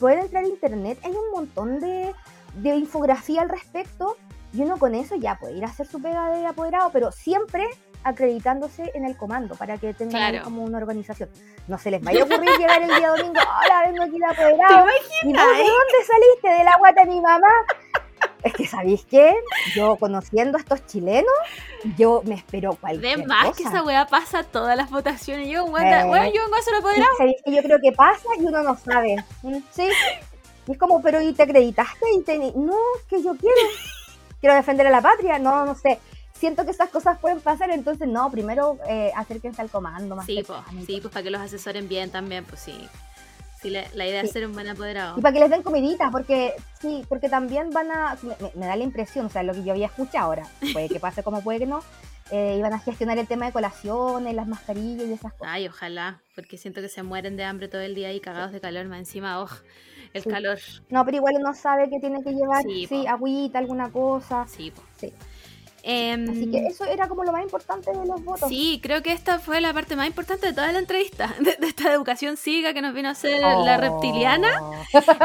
pueden entrar a internet. Hay un montón de, de infografía al respecto y uno con eso ya puede ir a hacer su pega de apoderado, pero siempre acreditándose en el comando para que tengan Claro. como una organización. No se les vaya a ocurrir llegar el día domingo, hola, vengo aquí de apoderado. ¿Y vos de dónde saliste? ¿De la guata de mi mamá? Es que, ¿sabéis qué? Yo, conociendo a estos chilenos, yo me espero cualquier De más cosa. que esa weá pasa todas las votaciones. Yo, Eh. weón, yo vengo a ser Sí, apoderado. ¿sabéis que yo creo que pasa y uno no sabe? Mm, Sí. Y es como, pero ¿y te acreditaste? Y te... No, es que yo quiero. Quiero defender a la patria. No, no sé. Siento que esas cosas pueden pasar, entonces no, primero eh, acérquense al comando más Sí, pues, sí, pues para que los asesoren bien también, pues sí. Sí, la, la idea es Sí. ser un buen apoderado. Y para que les den comiditas, porque sí, porque también van a, me, da la impresión, o sea, lo que yo había escuchado ahora, puede que pase como puede que no, eh, iban a gestionar el tema de colaciones, las mascarillas y esas cosas. Ay, ojalá, porque siento que se mueren de hambre todo el día y cagados de calor, más encima, oh, el Sí. calor. No, pero igual uno sabe que tiene que llevar, Sí, agüita, alguna cosa. Sí. Sí. Em, Así que eso era como lo más importante de los votos. Sí, creo que esta fue la parte más importante de toda la entrevista, de, de esta educación cívica que nos vino a hacer la reptiliana. Oh.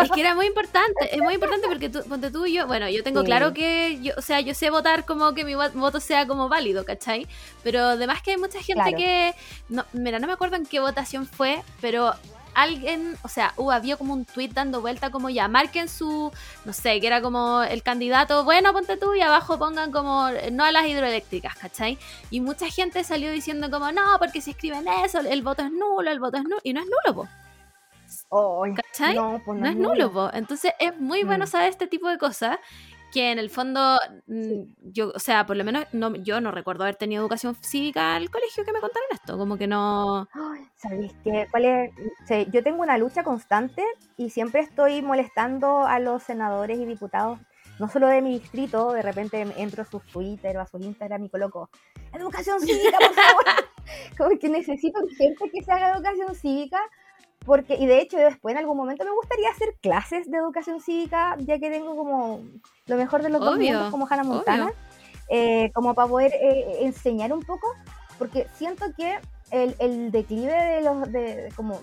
Es que era muy importante, es muy importante porque tú, ponte tú y yo, bueno, yo tengo Sí. claro que, yo, o sea, yo sé votar como que mi vo- voto sea como válido, ¿cachai? Pero además que hay mucha gente Claro. que, no, mira, no me acuerdo en qué votación fue, pero alguien, o sea, uh, había como un tweet dando vuelta como ya, marquen su, no sé, que era como el candidato, bueno, ponte tú y abajo pongan como no a las hidroeléctricas, ¿cachai? Y mucha gente salió diciendo como, no, porque si escriben eso, el voto es nulo, el voto es nulo, y no es nulo, po, ¿cachai? no, pues no es nulo, po. Entonces es muy bueno Mm. saber este tipo de cosas que en el fondo mm, Sí. yo, o sea, por lo menos no, yo no recuerdo haber tenido educación cívica al colegio que me contaron esto, como que no... ¿Sabéis qué? ¿Cuál es? Sí, yo tengo una lucha constante y siempre estoy molestando a los senadores y diputados, no solo de mi distrito, de repente entro a sus Twitter o a sus Instagram y coloco educación cívica, por favor. Como que necesito urgente que se haga educación cívica. Porque, y de hecho, después en algún momento me gustaría hacer clases de educación cívica, ya que tengo como lo mejor de los dos mundos como Hannah Montana, eh, como para poder eh, enseñar un poco, porque siento que el, el declive de los, de, como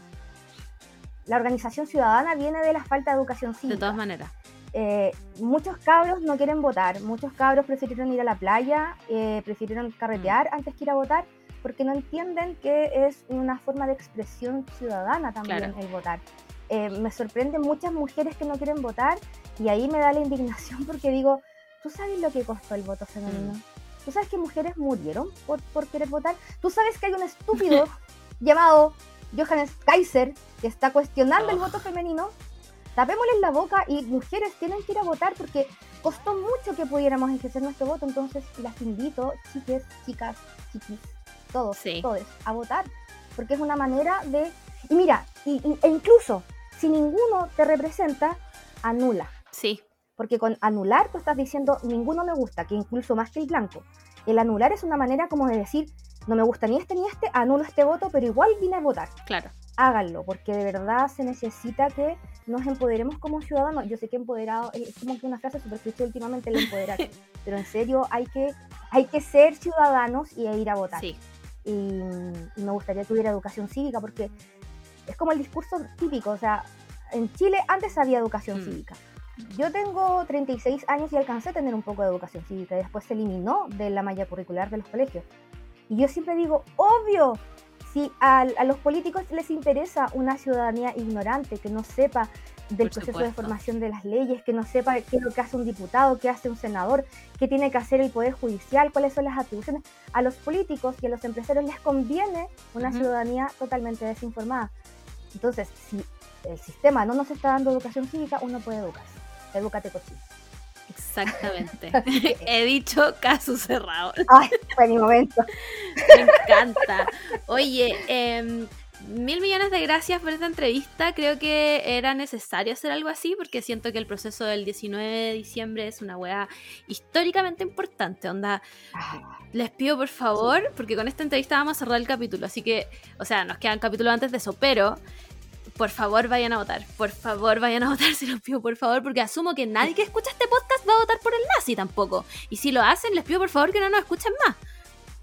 la organización ciudadana viene de la falta de educación cívica. De todas maneras. Eh, muchos cabros no quieren votar, muchos cabros prefirieron ir a la playa, eh, prefirieron carretear antes que ir a votar, porque no entienden que es una forma de expresión ciudadana también Claro. el votar. Eh, me sorprenden muchas mujeres que no quieren votar y ahí me da la indignación porque digo, ¿tú sabes lo que costó el voto femenino? Mm. ¿Tú sabes que mujeres murieron por, por querer votar? ¿Tú sabes que hay un estúpido llamado Johannes Kaiser que está cuestionando el voto femenino? Tapémosles la boca y mujeres tienen que ir a votar porque costó mucho que pudiéramos ejercer nuestro voto. Entonces las invito, chiques, chicas, chiquis, todos, Sí. todos, a votar. Porque es una manera de... Y mira, y- y- e incluso si ninguno te representa, anula. Sí, Porque con anular tú estás diciendo ninguno me gusta, que incluso más que el blanco. El anular es una manera como de decir no me gusta ni este ni este, anulo este voto, pero igual vine a votar. claro. Háganlo, porque de verdad se necesita que nos empoderemos como ciudadanos. Yo sé que empoderado es como que una frase cliché últimamente el empoderar, pero en serio hay que, hay que ser ciudadanos y ir a votar. Sí, Y, y me gustaría que hubiera educación cívica porque es como el discurso típico, o sea, en Chile antes había educación Mm. cívica. Yo tengo 36 años y alcancé a tener un poco de educación cívica y después se eliminó de la malla curricular de los colegios. Y yo siempre digo, obvio, si a, a los políticos les interesa una ciudadanía ignorante, que no sepa del Por proceso de formación de las leyes, que no sepa qué es lo que hace un diputado, qué hace un senador, qué tiene que hacer el Poder Judicial, cuáles son las atribuciones. A los políticos y a los empresarios les conviene una ciudadanía totalmente desinformada. Entonces, si el sistema no nos está dando educación cívica, uno puede educarse. Edúcate cochino. exactamente. He dicho caso cerrado. Ay, fue mi momento. Me encanta. Oye, em, mil millones de gracias por esta entrevista. Creo que era necesario hacer algo así porque siento que el proceso del 19 de diciembre es una weá históricamente importante. Onda, les pido por favor, porque con esta entrevista vamos a cerrar el capítulo. Así que, o sea, nos quedan capítulos antes de eso, pero por favor vayan a votar. Por favor vayan a votar, se los pido por favor, porque asumo que nadie que escucha este podcast va a votar por el nazi tampoco. Y si lo hacen, les pido por favor que no nos escuchen más.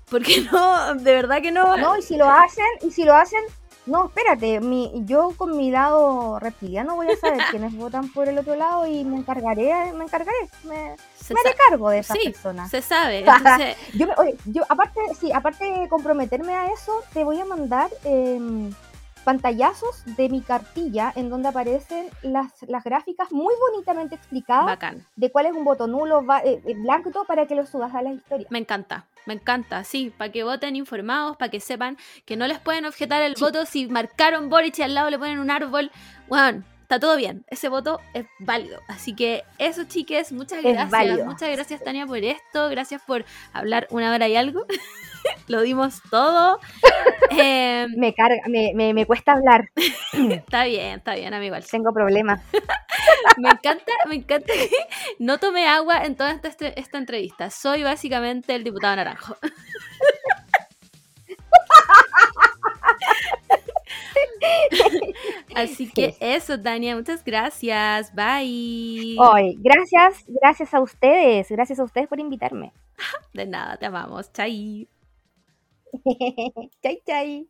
Porque no, de verdad que no. No, y si lo hacen, y si lo hacen, no, espérate, mi, yo con mi lado reptiliano voy a saber quiénes votan por el otro lado y me encargaré, me encargaré, me, se, me haré cargo de esas sí, personas. se sabe. Entonces, Yo, oye, yo aparte, sí, aparte de comprometerme a eso, te voy a mandar em, pantallazos de mi cartilla en donde aparecen las, las gráficas muy bonitamente explicadas bacán. de cuál es un voto nulo, va- eh, eh, blanco y todo para que lo subas a la historia. Me encanta, me encanta, sí, para que voten informados, para que sepan que no les pueden objetar el voto si marcaron Boric y al lado le ponen un árbol. Bueno, está todo bien, ese voto es válido. Así que eso, chiques, muchas Es gracias. válido. Muchas gracias, Tania, por esto. Gracias por hablar una hora y algo. Lo dimos todo. Em, Me carga, me, me, me cuesta hablar, está bien, está bien, amigo. tengo problemas. Me encanta, me encanta que no tomé agua en toda esta, esta entrevista. Soy básicamente el diputado naranjo. Así que eso, Tania, muchas gracias. Bye. Hoy, gracias, gracias a ustedes, gracias a ustedes por invitarme. De nada, te amamos. Chai. chai, chai.